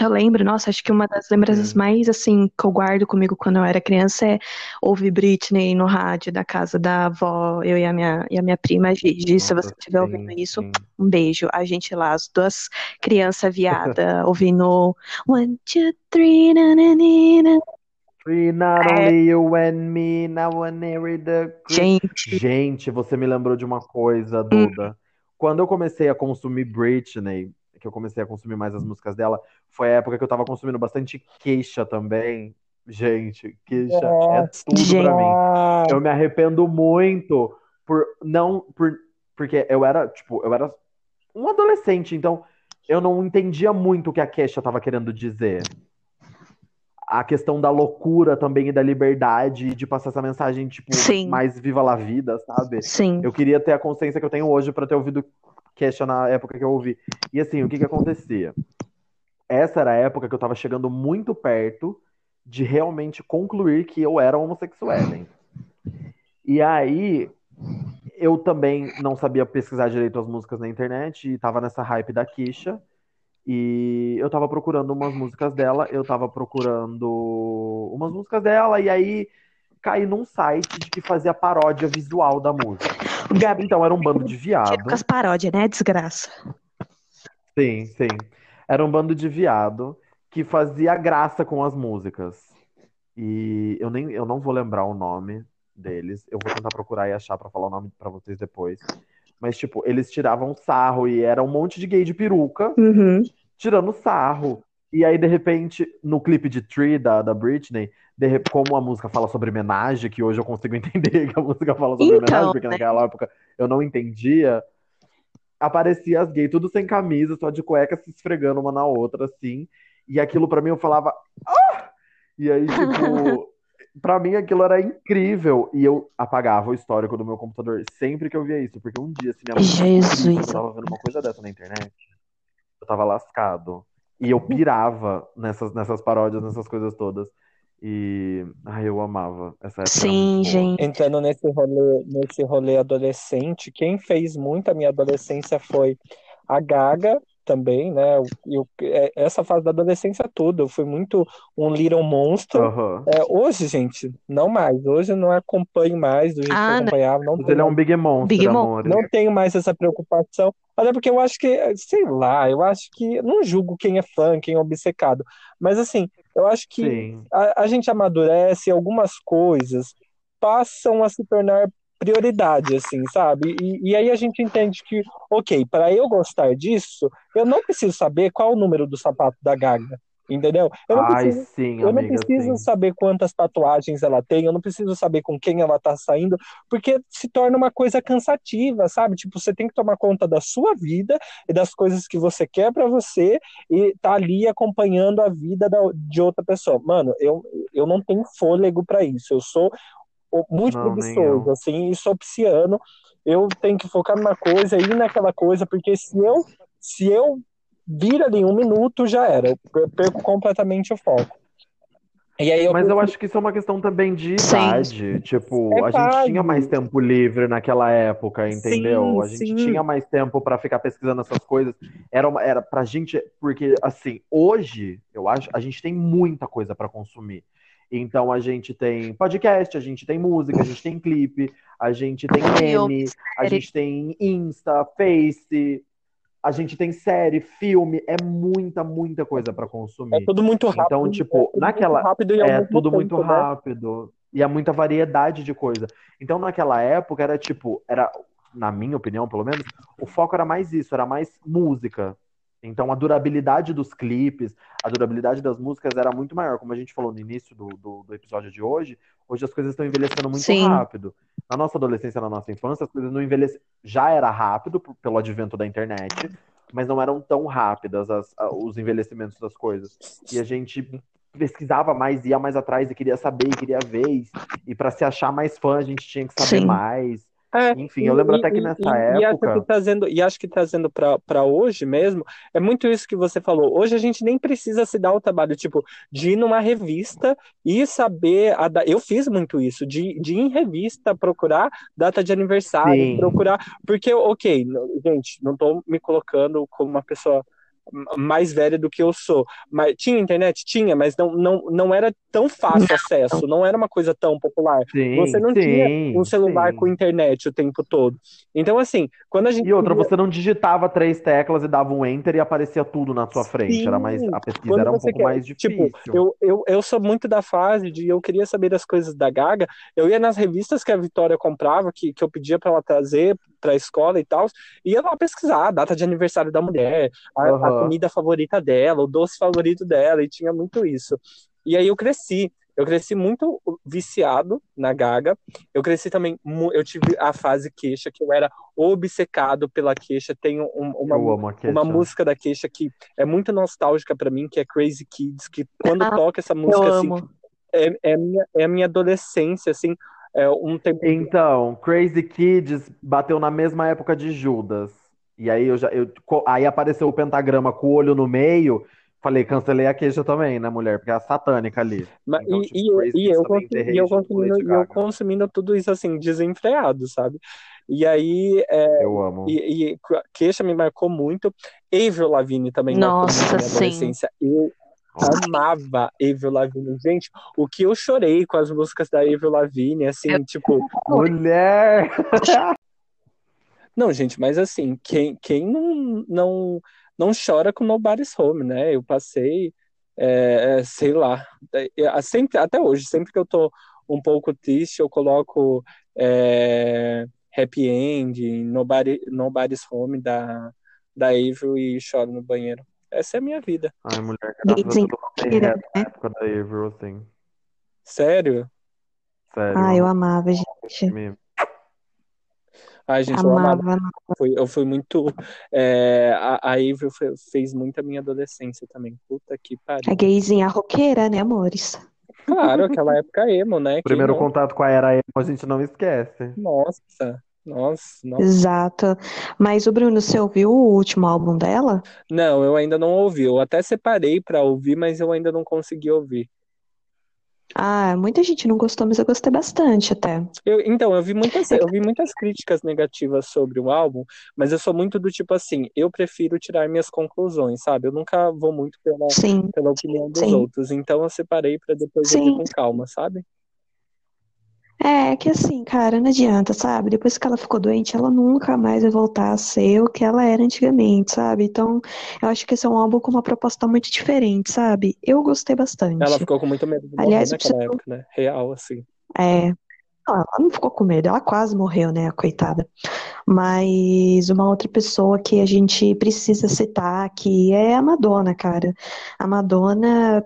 Eu lembro, nossa, acho que uma das lembranças Sim. mais, assim, que eu guardo comigo quando eu era criança é ouvir Britney no rádio da casa da avó, eu e a minha, e a minha prima Gigi. Se Nossa, você estiver sim, ouvindo isso, sim. um beijo. A gente lá, as duas crianças viadas, ouvindo One, two, three, nananina. Free not É. only you and me, now near the Gente, Gente, você me lembrou de uma Hum. coisa, Duda. Quando eu comecei a consumir Britney, que eu comecei a consumir mais as músicas dela, foi a época que eu tava consumindo bastante queixa também. Gente, queixa é Nossa. tudo pra mim. Eu me arrependo muito por não por porque eu era, tipo, eu era um adolescente, então eu não entendia muito o que a Kesha tava querendo dizer. A questão da loucura também e da liberdade de passar essa mensagem, tipo, Sim. mais viva la vida, sabe? sim, Eu queria ter a consciência que eu tenho hoje pra ter ouvido Na época que eu ouvi. E assim, o que que acontecia? Essa era a época que eu tava chegando muito perto de realmente concluir que eu era homossexual. Hein? E aí, eu também não sabia pesquisar direito as músicas na internet e tava nessa hype da Kisha. E eu tava procurando umas músicas dela, eu tava procurando umas músicas dela, e aí caí num site que fazia paródia visual da música. Gabi, Então era um bando de viado. com as paródias, né? Desgraça. Sim, sim. Era um bando de viado que fazia graça com as músicas. E eu nem eu não vou lembrar o nome deles. Eu vou tentar procurar e achar pra falar o nome pra vocês depois. Mas tipo, eles tiravam sarro e era um monte de gay de peruca Uhum. tirando sarro. E aí, de repente, no clipe de Tree da, da Britney, de como a música fala sobre homenagem, que hoje eu consigo entender que a música fala sobre Então, homenagem, porque né? naquela época eu não entendia, aparecia as gays tudo sem camisa, só de cueca, se esfregando uma na outra, assim. E aquilo pra mim eu falava. Ah! E aí, tipo, pra mim aquilo era incrível. E eu apagava o histórico do meu computador sempre que eu via isso, porque um dia, assim, minha mãe Jesus. eu tava vendo uma coisa dessa na internet, eu tava lascado. E eu pirava nessas, nessas paródias, nessas coisas todas. E. Ai, eu amava. Essa época Sim, gente. Entrando nesse rolê, nesse rolê adolescente, quem fez muito a minha adolescência foi a Gaga também, né? Eu, eu- é- essa fase da adolescência toda, eu fui muito um little monstro. Aham. É, hoje, gente, não mais. Hoje eu não acompanho mais do jeito que Ah, eu não. acompanhava. Não Mas tenho ele é um big monster, Big Mon- amor. não tenho mais essa preocupação. Até porque eu acho que, sei lá, eu acho que. Não julgo quem é fã, quem é obcecado. Mas assim, eu acho que a, a gente amadurece e algumas coisas passam a se tornar prioridade, assim, sabe? E, e aí a gente entende que, ok, para eu gostar disso, eu não preciso saber qual o número do sapato da Gaga, entendeu? Eu não Ai, preciso. sim, Eu não amiga, preciso sim. saber quantas tatuagens ela tem, eu não preciso saber com quem ela tá saindo, porque se torna uma coisa cansativa, sabe? Tipo, você tem que tomar conta da sua vida e das coisas que você quer pra você e tá ali acompanhando a vida da- de outra pessoa. Mano, eu, eu não tenho fôlego pra isso. Eu sou muito Não, preguiçoso, assim, e sou pisciano. Eu tenho que focar numa coisa, ir naquela coisa, porque se eu, se eu vir ali um minuto, já era. Eu perco completamente o foco. E aí eu Mas eu acho que isso é uma questão também de Sim. idade. Tipo, É a gente tinha mais tempo livre naquela época, entendeu? Sim, a gente sim. tinha mais tempo pra ficar pesquisando essas coisas. Era, uma, era pra gente, porque assim, hoje, eu acho, a gente tem muita coisa pra consumir. Então a gente tem podcast, a gente tem música, a gente tem clipe, a gente tem meme, a gente tem Insta, Face, a gente tem série, filme, é muita, muita coisa pra consumir. É tudo muito rápido. Então, tipo, é naquela- muito rápido e É mesmo tudo tempo, muito né? rápido. E é muita variedade de coisa. Então, naquela época, era tipo, era, na minha opinião, pelo menos, o foco era mais isso, era mais música. Então, a durabilidade dos clipes, a durabilidade das músicas era muito maior. Como a gente falou no início do, do, do episódio de hoje, hoje as coisas estão envelhecendo muito Sim. rápido. Na nossa adolescência, na nossa infância, as coisas não envelheciam. Já era rápido pelo advento da internet, mas não eram tão rápidas as- a- os envelhecimentos das coisas. E a gente pesquisava mais, ia mais atrás e queria saber, e queria ver. E, e para se achar mais fã, a gente tinha que saber Sim. mais. É, Enfim, eu lembro e- até que e- nessa e- e época. que trazendo, e acho que trazendo para hoje mesmo, é muito isso que você falou. Hoje a gente nem precisa se dar o trabalho, tipo, de ir numa revista e saber. A, da- eu fiz muito isso, de, de ir em revista, procurar data de aniversário, Sim. procurar. Porque, ok, gente, não tô me colocando como uma pessoa mais velha do que eu sou. Mas tinha internet? Tinha, mas não, não, não era tão fácil acesso, não era uma coisa tão popular. Sim, Você não tinha sim, um celular sim. com internet o tempo todo. Então, assim, quando a gente. E outra, você não digitava três teclas e dava um enter e aparecia tudo na sua frente. Era mais, a pesquisa Quando era um pouco quer- mais difícil. Tipo, eu, eu, eu sou muito da fase de eu queria saber das coisas da Gaga. Eu ia nas revistas que a Vitória comprava, que, que eu pedia pra ela trazer pra escola e tal, ia lá pesquisar a data de aniversário da mulher, a, a Aham. comida favorita dela, o doce favorito dela, e tinha muito isso. E aí eu cresci. Eu cresci muito viciado na Gaga. Eu cresci também. Eu tive a fase queixa, que eu era obcecado pela queixa. Tenho um- uma, a Kesha. uma música da Queixa que é muito nostálgica pra mim, que é Crazy Kids, que quando Ah, toca essa música, assim, é, é, a minha, é a minha adolescência, assim, é um tempo... Então, Crazy Kids bateu na mesma época de Judas. E aí eu já eu, aí apareceu o pentagrama com o olho no meio. Falei, cancelei a queixa também, né, mulher? Porque é a satânica ali. Mas, Então, e, tipo, e, e eu, e eu consumindo, eu consumindo tudo isso assim, desenfreado, sabe? E aí, é, Eu amo. e, e queixa me marcou muito. Avril Lavigne também marcou muito Nossa, a minha sim. adolescência. Eu amava Avril Lavigne. Gente, o que eu chorei com as músicas da Avril Lavigne, assim, tipo, Mulher! Não, gente, mas assim, quem, quem não, não, não chora com Nobody's Home, né? Eu passei, é, é, sei lá, é, é, sempre, até hoje, sempre que eu tô um pouco triste, eu coloco é, Happy End, Nobody, Nobody's Home da, da Avril e choro no banheiro. Essa é a minha vida. Ai, mulher, graças a Deus eu na né? época da Avril, assim. Sério? Sério. Ah, eu amava, gente. Me- Ai, gente, eu amava. Amava. Foi, eu fui muito. é, a, a Avril fez muito a minha adolescência também. Puta que A pariu. gayzinha roqueira, né, amores? Claro, aquela época emo, né? Primeiro não? contato com a era emo, a gente não esquece. Nossa, nossa, nossa. Exato. Mas o Bruno, você ouviu o último álbum dela? Não, eu ainda não ouvi. Eu até separei pra ouvir, mas eu ainda não consegui ouvir. Ah, muita gente não gostou, mas eu gostei bastante até. Eu, então, eu vi muitas, eu vi muitas críticas negativas sobre o álbum, mas eu sou muito do tipo assim, eu prefiro tirar minhas conclusões, sabe? Eu nunca vou muito pela, Sim, pela opinião dos sim. outros, então eu separei pra depois ouvir Sim. com calma, sabe? É que assim, cara, não adianta, sabe? Depois que ela ficou doente, ela nunca mais vai voltar a ser o que ela era antigamente, sabe? Então, eu acho que esse é um álbum com uma proposta muito diferente, sabe? Eu gostei bastante. Ela ficou com muito medo de morrer Aliás, naquela época, né? Real, assim. É. Não, ela não ficou com medo, ela quase morreu, né, a coitada. Mas uma outra pessoa que a gente precisa citar aqui é a Madonna, cara. A Madonna,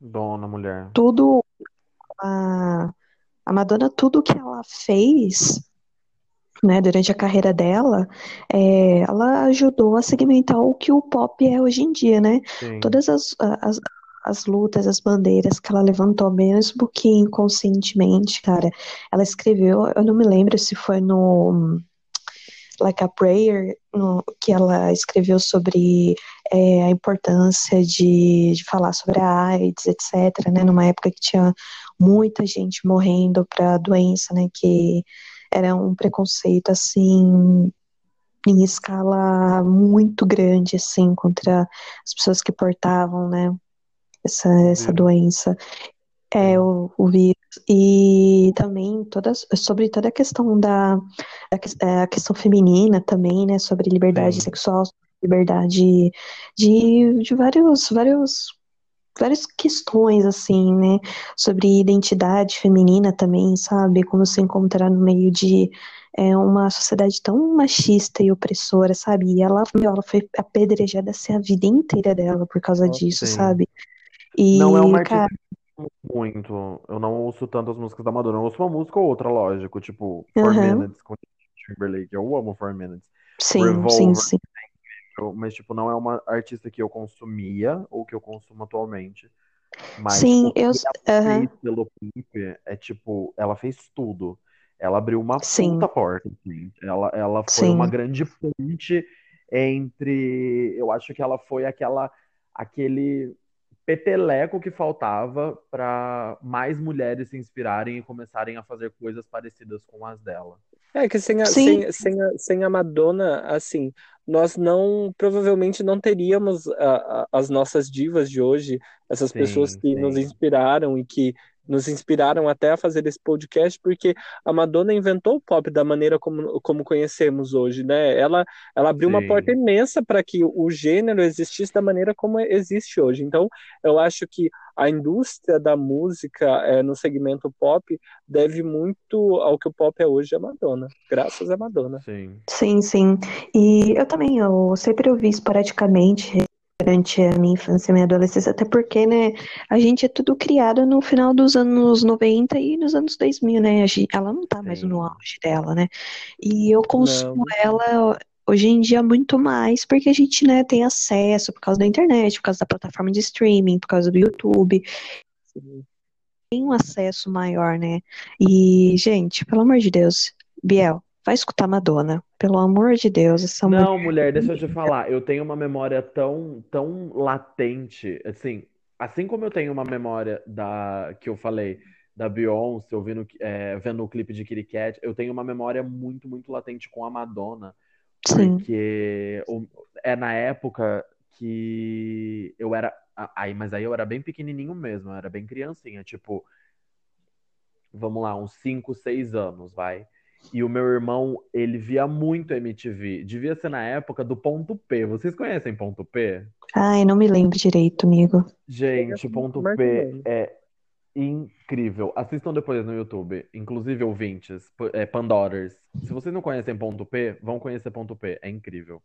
Dona mulher. tudo. A, a Madonna, tudo que ela fez, né, durante a carreira dela, é, ela ajudou a segmentar o que o pop é hoje em dia, né? Sim. Todas as, as, as lutas, as bandeiras que ela levantou, mesmo que inconscientemente, cara, ela escreveu, eu não me lembro se foi no Like a Prayer, no, que ela escreveu sobre é, a importância de, de falar sobre a AIDS, etc., né, numa época que tinha muita gente morrendo para a doença, né, que era um preconceito, assim, em escala muito grande, assim, contra as pessoas que portavam, né, essa, essa Vírus. doença, é o, o vírus. E também todas, sobre toda a questão da, que- é, a questão feminina também, né, sobre liberdade Sim. sexual, liberdade de, de vários, vários, várias questões, assim, né, sobre identidade feminina também, sabe, como se encontrar no meio de é, uma sociedade tão machista e opressora, sabe, e ela, meu, ela foi apedrejada assim, a vida inteira dela por causa Nossa, disso, sim. sabe, e, Não é uma cara, muito. Eu não ouço tanto as músicas da Madonna. Eu ouço uma música ou outra, lógico. Tipo, Four Aham. Minutes com Timberlake. Eu amo Four Minutes. sim, sim, Revolver. sim. Eu- mas, tipo, não é uma artista que eu consumia ou que eu consumo atualmente. Mas Sim, eu. ela fez pelo Pimp é tipo, ela fez tudo. Ela abriu uma Sim, puta porta, assim. Ela, ela foi uma sim, grande ponte entre. Eu acho que ela foi aquela, aquele peteleco que faltava para mais mulheres se inspirarem e começarem a fazer coisas parecidas com as dela. É que sem a, sem, sem a, sem a Madonna, assim, nós não, provavelmente não teríamos a- a- as nossas divas de hoje, essas pessoas Sim, que nos sim. inspiraram e que nos inspiraram até a fazer esse podcast, porque a Madonna inventou o pop da maneira como, como conhecemos hoje, né? Ela, ela abriu uma porta Sim. imensa para que o gênero existisse da maneira como existe hoje. Então, eu acho que a indústria da música eh, no segmento pop deve muito ao que o pop é hoje a Madonna, graças a Madonna. Sim. sim, sim. E eu também, eu sempre ouvi esporadicamente durante a minha infância e minha adolescência, até porque, né, a gente é tudo criado no final dos anos 90 e nos anos 2000, né? A gen- Ela não tá mais no Sim. auge dela, né? E eu consumo Não. ela hoje em dia muito mais porque a gente, né, tem acesso por causa da internet, por causa da plataforma de streaming, por causa do YouTube. Sim. tem um acesso maior, né? E, gente, pelo amor de Deus, Biel, vai escutar Madonna. Pelo amor de Deus, essa mulher. Não, mulher, deixa eu te falar. Eu tenho uma memória tão, tão latente, assim, assim como eu tenho uma memória da que eu falei da Beyoncé, ouvindo, é, vendo o clipe de Kitty Cat, eu tenho uma memória muito, muito latente com a Madonna, Sim. porque é na época que eu era, aí, mas aí eu era bem pequenininho mesmo, eu era bem criancinha, tipo, vamos lá, uns 5, 6 anos, vai. E o meu irmão, ele via muito MTV. Devia ser na época do Ponto P. Vocês conhecem Ponto P? Ai, não me lembro direito, amigo. Gente, Ponto P é incrível. Assistam depois no YouTube, inclusive ouvintes, é, Pandoras. Se vocês não conhecem Ponto P, vão conhecer Ponto P. É incrível.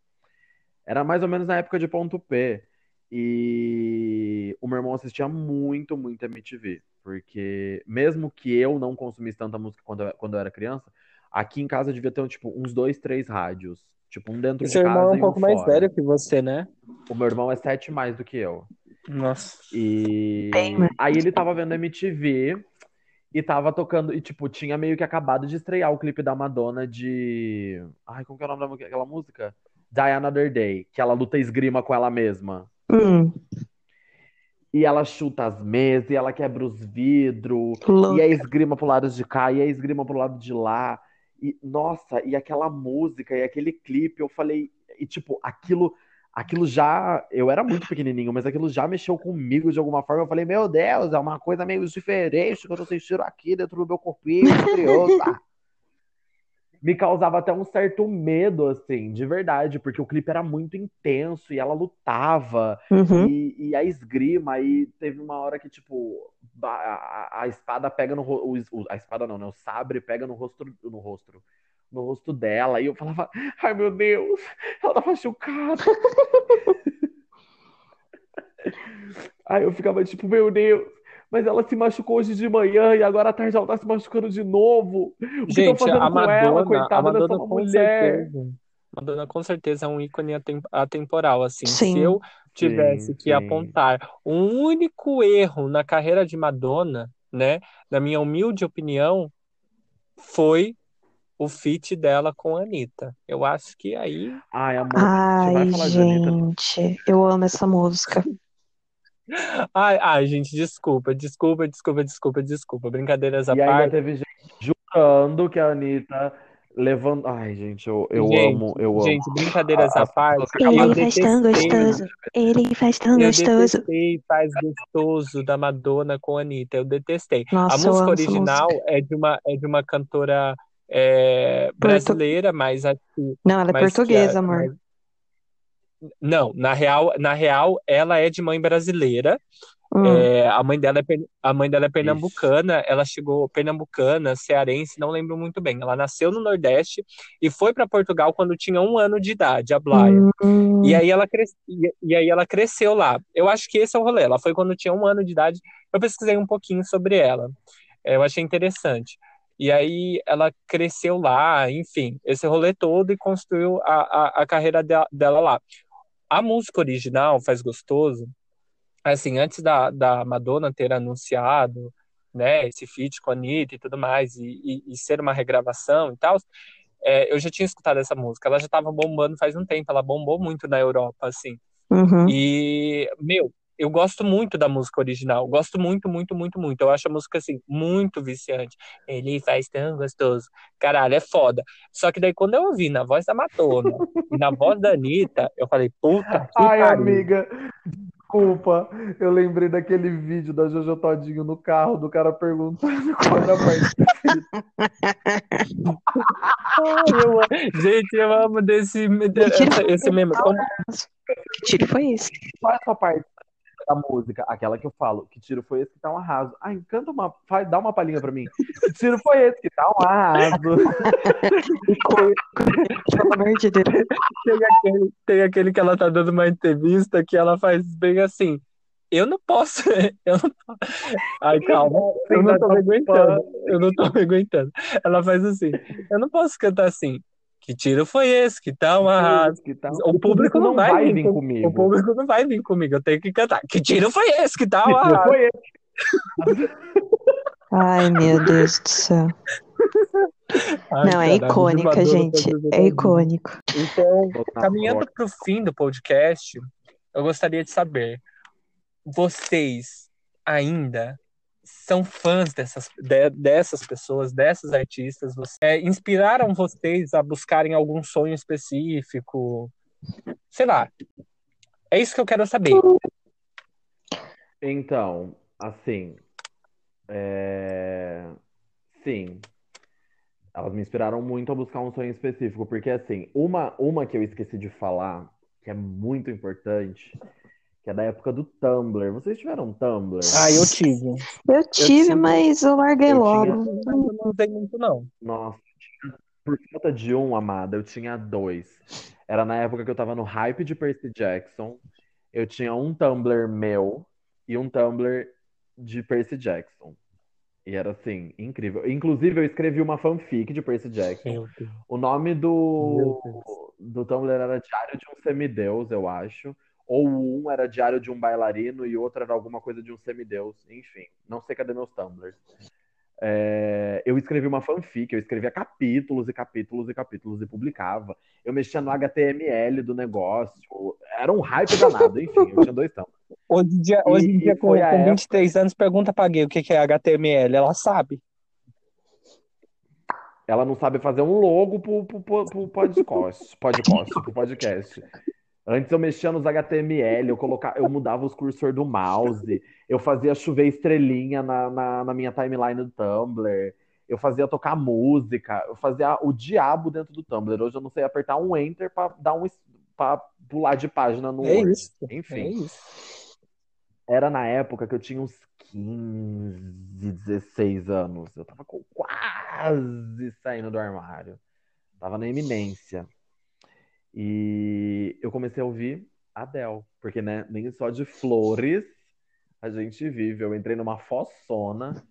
Era mais ou menos na época de Ponto P. E o meu irmão assistia muito, muito MTV. Porque mesmo que eu não consumisse tanta música quando eu, quando eu era criança, aqui em casa devia ter tipo, uns dois, três rádios. Tipo, um dentro O de seu irmão é casa um e um pouco mais fora. velho que você, né? O meu irmão é sete mais do que eu. Nossa. E Bem, né? aí ele tava vendo MTV e tava tocando, e tipo, tinha meio que acabado de estrear o clipe da Madonna de. Ai, como que é o nome da mu- aquela música? Die Another Day, que ela luta esgrima com ela mesma. Hum, E ela chuta as mesas, e ela quebra os vidros, e a esgrima pro lado de cá, e a esgrima pro lado de lá. E, nossa, e aquela música, e aquele clipe, eu falei, e tipo, aquilo, aquilo já, eu era muito pequenininho, mas aquilo já mexeu comigo de alguma forma. Eu falei, meu Deus, é uma coisa meio diferente que eu tô sentindo aqui dentro do meu corpinho, criança. Me causava até um certo medo, assim, de verdade, porque o clipe era muito intenso e ela lutava. Uhum. E, e a esgrima, aí teve uma hora que, tipo, a, a- a espada pega no ro- o, o- a espada não, né? O sabre pega no rosto, no rosto, no rosto dela, e eu falava, ai meu Deus, ela tá machucada. Aí eu ficava tipo, meu Deus, mas ela se machucou hoje de manhã e agora à tarde ela tá se machucando de novo. O que tão Gente, fazendo a com ela, Madonna, a coitada dessa Madonna com mulher. certeza. Madonna com certeza é um ícone atem- atemporal, assim. Se Sim. eu tivesse Sim, que sim. apontar um único erro na carreira de Madonna, né, na minha humilde opinião, foi o feat dela com a Anitta. Eu acho que aí Ai, amor, a gente vai Ai, falar de Anitta gente, eu amo essa música. Ai, ai, gente, desculpa, desculpa, desculpa, desculpa, desculpa. Brincadeiras à E ainda parte. teve gente jurando que a Anitta levando. Ai, gente, eu, eu Gente, amo, eu amo. gente, brincadeiras A- à parte. que Ele faz tão detestei, gostoso. Ele faz tão eu gostoso. detestei Faz Gostoso da Madonna com a Anitta. Eu detestei. A Nossa, eu música original música. é de uma, é de uma cantora é, brasileira, mas acho que Não, ela é que portuguesa, a- amor. mas- Não, na real, na real, ela é de mãe brasileira. Hum, É, a mãe dela é, a mãe dela é pernambucana, ela chegou pernambucana, cearense, não lembro muito bem. Ela nasceu no Nordeste e foi para Portugal quando tinha um ano de idade, a Blaia. hum, E aí ela cres... e e aí ela cresceu lá. Eu acho que esse é o rolê. Ela foi quando tinha um ano de idade. Eu pesquisei um pouquinho sobre ela. É, Eu achei interessante. E aí ela cresceu lá, enfim, esse rolê todo e construiu a, a, a carreira de- dela lá. A música original, Faz Gostoso, assim, antes da, da Madonna ter anunciado, né, esse feat com a Anitta e tudo mais, e, e, e ser uma regravação e tal, é, eu já tinha escutado essa música. Ela já estava bombando faz um tempo, ela bombou muito na Europa, assim. uhum. E, meu, eu gosto muito da música original, gosto muito, muito, muito, muito. Eu acho a música, assim, muito viciante. Ele faz tão gostoso. Caralho, é foda. Só que daí, quando eu ouvi na voz da Madonna e na voz da Anitta, eu falei, puta que Ai, pariu. amiga, desculpa. Eu lembrei daquele vídeo da Jojo Todinho no carro, do cara perguntando qual era a parte Ai, eu Gente, eu amo desse, esse, esse meme. Como- Que tiro foi esse? Qual é a sua parte da música? Aquela que eu falo, que tiro foi esse que tá um arraso. Ai, canta uma, faz, dá uma palhinha pra mim. Que tiro foi esse que tá um arraso. Deus. Tem aquele, tem aquele que ela tá dando uma entrevista que ela faz bem assim. Eu não posso. Eu não. Ai, calma. Eu não tô me aguentando. Eu não tô me aguentando. Ela faz assim. Eu não posso cantar assim. Que tiro foi esse? Que tá um arraso. Que tá- O público não vai vir com- comigo. O público não vai vir comigo. Eu tenho que cantar. Que tiro foi esse? Que tá Que tiro arraso. foi esse? Ai, meu Deus do céu. Ai, Não, é icônica, gente. É icônico. Então, caminhando para o fim do podcast, eu gostaria de saber: vocês ainda são fãs dessas, de- dessas pessoas, dessas artistas? Você- é, inspiraram vocês a buscarem algum sonho específico? Sei lá. É isso que eu quero saber. Então, assim, é, sim, elas me inspiraram muito a buscar um sonho específico, porque assim, uma, uma que eu esqueci de falar, que é muito importante, que é da época do Tumblr. Vocês tiveram Tumblr? Ah, eu tive. Eu tive, tive- mas eu larguei eu logo. tinha- eu não usei muito, não. Nossa, por falta de um, amada, eu tinha dois. Era na época que eu tava no hype de Percy Jackson. Eu tinha um Tumblr meu e um Tumblr de Percy Jackson. E era assim, incrível. Inclusive, eu escrevi uma fanfic de Percy Jackson. O nome do, do Tumblr era Diário de um Semideus, eu acho. Ou um era Diário de um Bailarino e outro era alguma coisa de um semideus. Enfim, não sei cadê meus Tumblrs. É, eu escrevi uma fanfic, eu escrevia capítulos e capítulos e capítulos e publicava. Eu mexia no HTML do negócio. Era um hype danado, enfim, eu tinha dois Tumblrs. Hoje em dia, hoje em dia com, com época- 23 anos, pergunta pra Gay o que que é HTML. Ela sabe. Ela não sabe fazer um logo pro, pro, pro, pro podcast, podcast, pro podcast. Antes eu mexia nos HTML, eu colocava, eu mudava os cursor do mouse, eu fazia chover estrelinha na, na, na minha timeline do Tumblr, eu fazia tocar música, eu fazia o diabo dentro do Tumblr. Hoje eu não sei apertar um enter pra dar um para pular de página no É Word. isso. Enfim. É isso. Era na época que eu tinha uns 15, 16 anos. Eu tava quase saindo do armário. Tava na eminência. E eu comecei a ouvir Adele. Porque, né, nem só de flores a gente vive. Eu entrei numa fossona.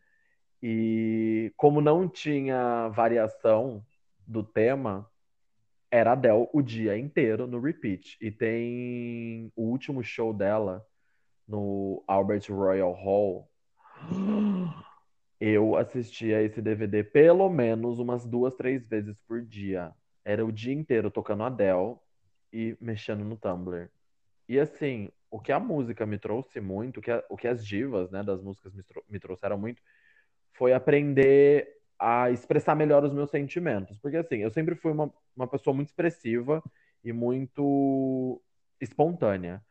E como não tinha variação do tema, era Adele o dia inteiro no repeat. E tem o último show dela no Albert Royal Hall, eu assistia esse DVD pelo menos umas duas, três vezes por dia. Era o dia inteiro tocando Adele e mexendo no Tumblr. E assim, o que a música me trouxe muito, o que, a- o que as divas, né, das músicas me, me trouxeram muito, foi aprender a expressar melhor os meus sentimentos. Porque assim, eu sempre fui uma, uma pessoa muito expressiva e muito espontânea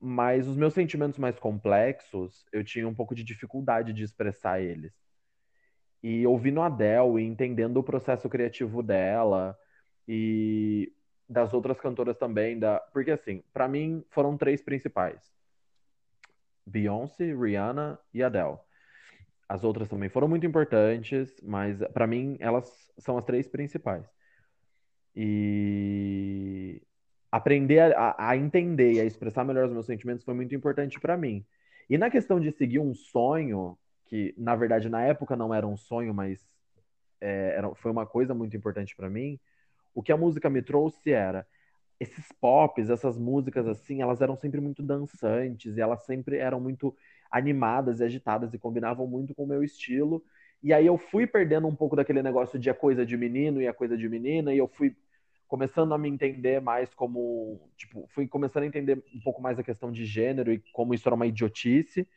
mas os meus sentimentos mais complexos, eu tinha um pouco de dificuldade de expressar eles. E ouvindo a Adele e entendendo o processo criativo dela e das outras cantoras também, da... porque assim, pra mim foram três principais: Beyoncé, Rihanna e Adele. As outras também foram muito importantes, mas pra mim elas são as três principais. E aprender a, a entender e a expressar melhor os meus sentimentos foi muito importante pra mim. E na questão de seguir um sonho, que na verdade na época não era um sonho, mas é, era, foi uma coisa muito importante pra mim, o que a música me trouxe era esses pops, essas músicas assim, elas eram sempre muito dançantes e elas sempre eram muito animadas e agitadas e combinavam muito com o meu estilo. E aí eu fui perdendo um pouco daquele negócio de a coisa de menino e a coisa de menina, e eu fui começando a me entender mais como, tipo, fui começando a entender um pouco mais a questão de gênero e como isso era uma idiotice.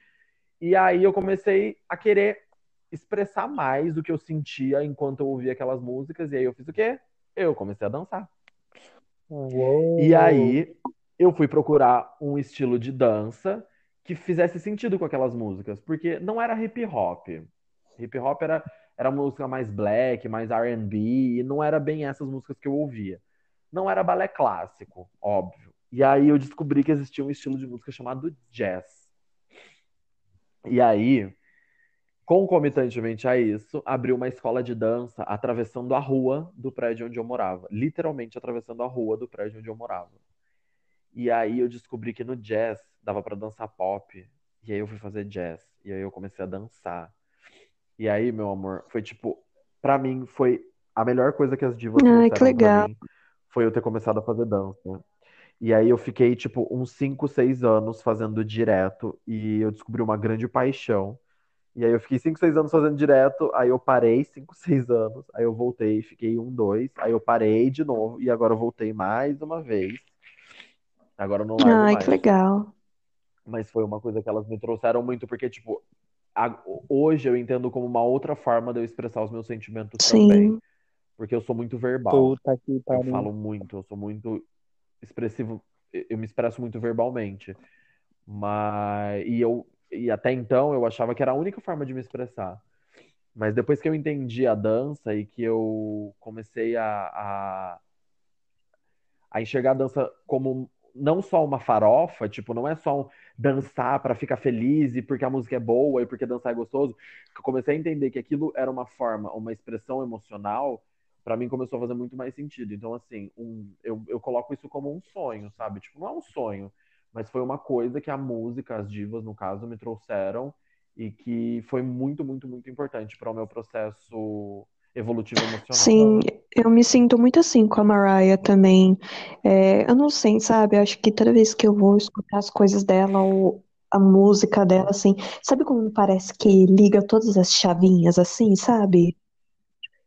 E aí eu comecei a querer expressar mais o que eu sentia enquanto eu ouvia aquelas músicas, e aí eu fiz o quê? Eu comecei a dançar. Uou. E aí eu fui procurar um estilo de dança que fizesse sentido com aquelas músicas, porque não era hip hop. Hip hop era, era música mais black, mais R&B, e não era bem essas músicas que eu ouvia. Não era balé clássico, óbvio. E aí eu descobri que existia um estilo de música chamado jazz. E aí, concomitantemente a isso, abriu uma escola de dança atravessando a rua do prédio onde eu morava. Literalmente atravessando a rua do prédio onde eu morava. E aí eu descobri que no jazz dava pra dançar pop. E aí eu fui fazer jazz. E aí eu comecei a dançar. E aí, meu amor, foi tipo, pra mim foi a melhor coisa que as divas Ai, trouxeram que legal. pra mim foi eu ter começado a fazer dança. E aí eu fiquei tipo uns 5, 6 anos fazendo direto e eu descobri uma grande paixão E aí eu fiquei 5, 6 anos fazendo direto, aí eu parei 5, 6 anos, aí eu voltei, fiquei um, dois, aí eu parei de novo e agora eu voltei mais uma vez. Agora eu não largo Ai, mais. que legal. Mas foi uma coisa que elas me trouxeram muito, porque, tipo, a- hoje eu entendo como uma outra forma de eu expressar os meus sentimentos também. Sim. Porque eu sou muito verbal. Puta que Eu pariu. falo muito, eu sou muito expressivo, eu me expresso muito verbalmente. Mas e eu e até então eu achava que era a única forma de me expressar. Mas depois que eu entendi a dança e que eu comecei a, a, a enxergar a dança como não só uma farofa, tipo, não é só um dançar para ficar feliz e porque a música é boa e porque dançar é gostoso, que eu comecei a entender que aquilo era uma forma, uma expressão emocional, para mim começou a fazer muito mais sentido. Então, assim, um, eu, eu coloco isso como um sonho, sabe? Tipo, não é um sonho, mas foi uma coisa que a música, as divas, no caso, me trouxeram e que foi muito, muito, muito importante para o meu processo evolutivo emocional. Sim, eu me sinto muito assim com a Mariah também. É, eu não sei, sabe? Eu acho que toda vez que eu vou escutar as coisas dela ou a música dela, assim, sabe como parece que liga todas as chavinhas, assim, sabe?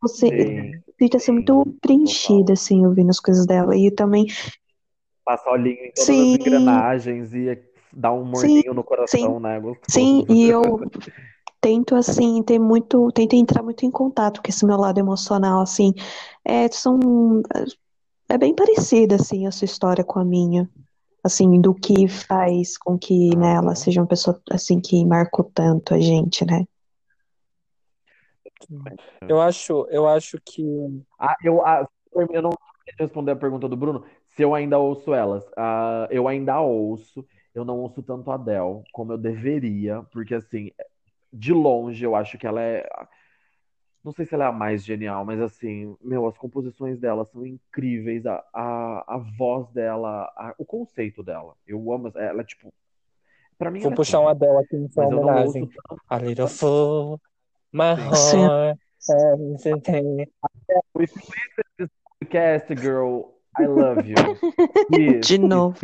Você fica assim muito preenchida, assim, ouvindo as coisas dela. E também, Passa olhinho em todas sim, as engrenagens e dá um sim, morninho no sim, coração, né? sim, Gostoso. e eu tento assim ter muito, tento entrar muito em contato com esse meu lado emocional, assim. É, são, é bem parecida assim a sua história com a minha, assim, do que faz com que, né, ela seja uma pessoa assim que marcou tanto a gente, né? Eu acho, eu acho que Ah, eu, ah, eu não responder a pergunta do Bruno. Se eu ainda ouço elas. Ah, eu ainda ouço. Eu não ouço tanto a Adele como eu deveria, porque assim, de longe eu acho que ela é. Não sei se ela é a mais genial, mas assim, meu, as composições dela são incríveis, a, a, a voz dela, a- o conceito dela. Eu amo ela, tipo, pra mim vou é puxar tudo, uma dela aqui em sua homenagem. tanto. A little fool, my heart, something. If you listen to this podcast, girl, I love you. Please, De novo.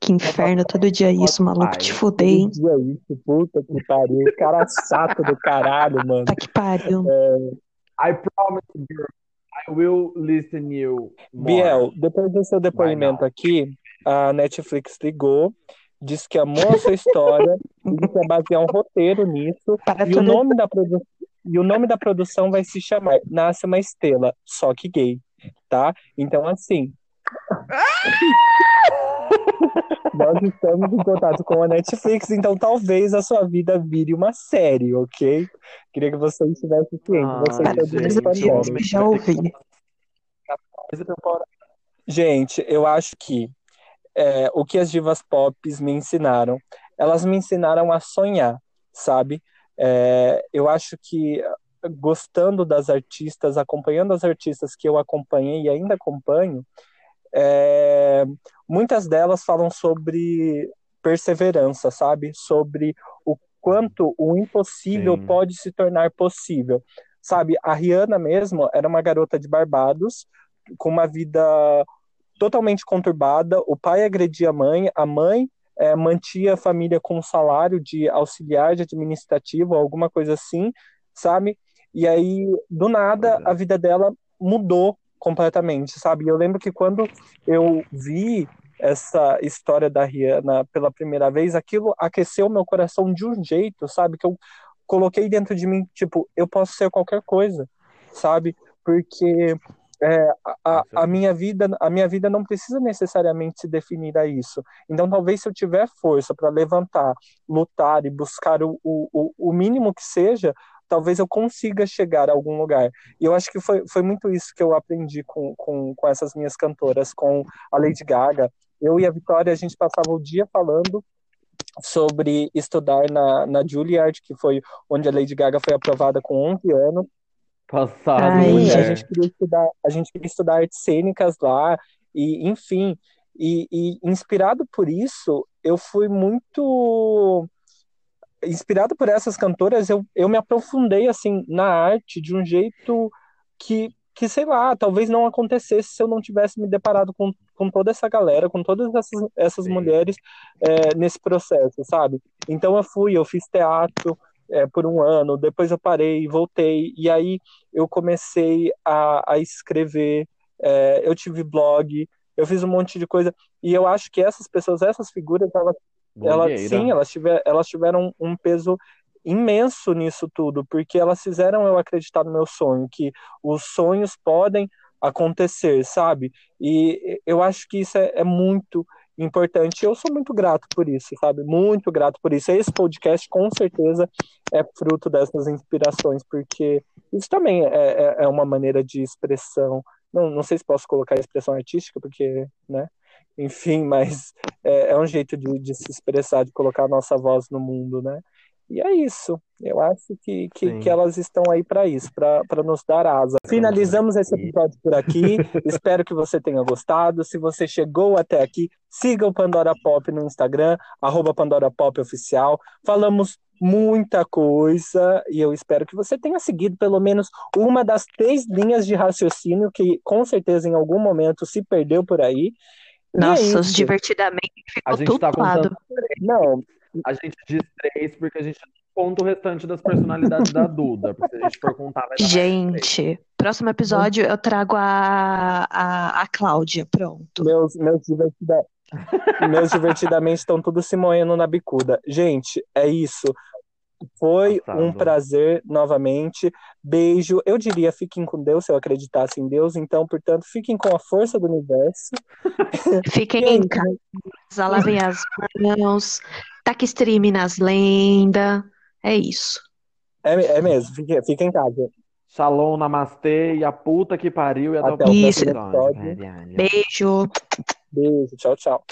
Que inferno, todo dia isso, maluco, te fuder, hein? Que dia é isso, puta que pariu. Cara chato do caralho, mano. Tá que pariu. I promise, girl, I will listen you more. Biel, depois do seu depoimento aqui, a Netflix ligou, disse que amou a sua história e que quer basear um roteiro nisso. Para E o nome da produ... e o nome da produção vai se chamar Nasce uma Estrela, só que gay, tá? Então, assim. Nós estamos em contato com a Netflix, então talvez a sua vida vire uma série, ok? Queria que você estivesse ciente. Você gente, spoiler. homem, já ouvi. Gente, eu acho que é, o que as divas pop me ensinaram, elas me ensinaram a sonhar, sabe? É, eu acho que gostando das artistas, acompanhando as artistas que eu acompanhei e ainda acompanho, é, muitas delas falam sobre perseverança, sabe? Sobre o quanto o impossível Sim. pode se tornar possível. Sabe, a Rihanna mesmo era uma garota de Barbados com uma vida totalmente conturbada. O pai agredia a mãe, a mãe é, mantinha a família com um salário de auxiliar de administrativo, alguma coisa assim, sabe? E aí, do nada, é. a vida dela mudou completamente, sabe? E eu lembro que quando eu vi essa história da Rihanna pela primeira vez, aquilo aqueceu meu coração de um jeito, sabe? Que eu coloquei dentro de mim, tipo, eu posso ser qualquer coisa, sabe? Porque é, a, a, minha vida, a minha vida não precisa necessariamente se definir a isso. Então, talvez se eu tiver força para levantar, lutar e buscar o, o, o mínimo que seja, talvez eu consiga chegar a algum lugar. E eu acho que foi, foi muito isso que eu aprendi com, com, com essas minhas cantoras, com a Lady Gaga. Eu e a Vitória, a gente passava o dia falando sobre estudar na, na Juilliard, que foi onde a Lady Gaga foi aprovada com 11 anos. Passado, Ai, a gente queria estudar, a gente queria estudar artes cênicas lá, e enfim, e, e inspirado por isso, eu fui muito inspirado por essas cantoras, eu, eu me aprofundei assim na arte de um jeito que, que sei lá, talvez não acontecesse se eu não tivesse me deparado com, com toda essa galera, com todas essas, essas Sim. mulheres é, nesse processo, sabe? Então eu fui, eu fiz teatro, é, por um ano, depois eu parei, voltei, e aí eu comecei a, a escrever, é, eu tive blog, eu fiz um monte de coisa, e eu acho que essas pessoas, essas figuras, elas, elas sim, elas, tiver, elas tiveram um peso imenso nisso tudo, porque elas fizeram eu acreditar no meu sonho, que os sonhos podem acontecer, sabe? E eu acho que isso é, é muito importante. Eu sou muito grato por isso, sabe? Muito grato por isso. Esse podcast, com certeza, é fruto dessas inspirações, porque isso também é, é, é uma maneira de expressão. Não, não sei se posso colocar expressão artística, porque, né? Enfim, mas é, é um jeito de, de se expressar, de colocar a nossa voz no mundo, né? E é isso. Eu acho que, que, que elas estão aí para isso, para nos dar asa. Finalizamos esse episódio por aqui. Espero que você tenha gostado. Se você chegou até aqui, siga o Pandora Pop no Instagram, arroba Pandora Pop Oficial. Falamos muita coisa e eu espero que você tenha seguido pelo menos uma das três linhas de raciocínio que com certeza em algum momento se perdeu por aí. É Nossa, é divertidamente ficou a gente tudo tá contando... Não, a gente diz três porque a gente conta o restante das personalidades da Duda. Porque se a gente for contar, vai dar Gente, próximo episódio eu trago a, a, a Cláudia. Pronto. Meus, meus, divertida... meus divertidamente estão todos se moendo na bicuda. Gente, é isso. Foi Passado. um prazer novamente. Beijo. Eu diria fiquem com Deus se eu acreditasse em Deus. Então, portanto, fiquem com a força do universo. Fiquem em casa, lavem as mãos, taque stream nas lendas. É isso. É, é mesmo, fica, fica em casa. Shalom, namastê e a puta que pariu e até, até o próximo episódio. Beijo. Beijo, tchau, tchau.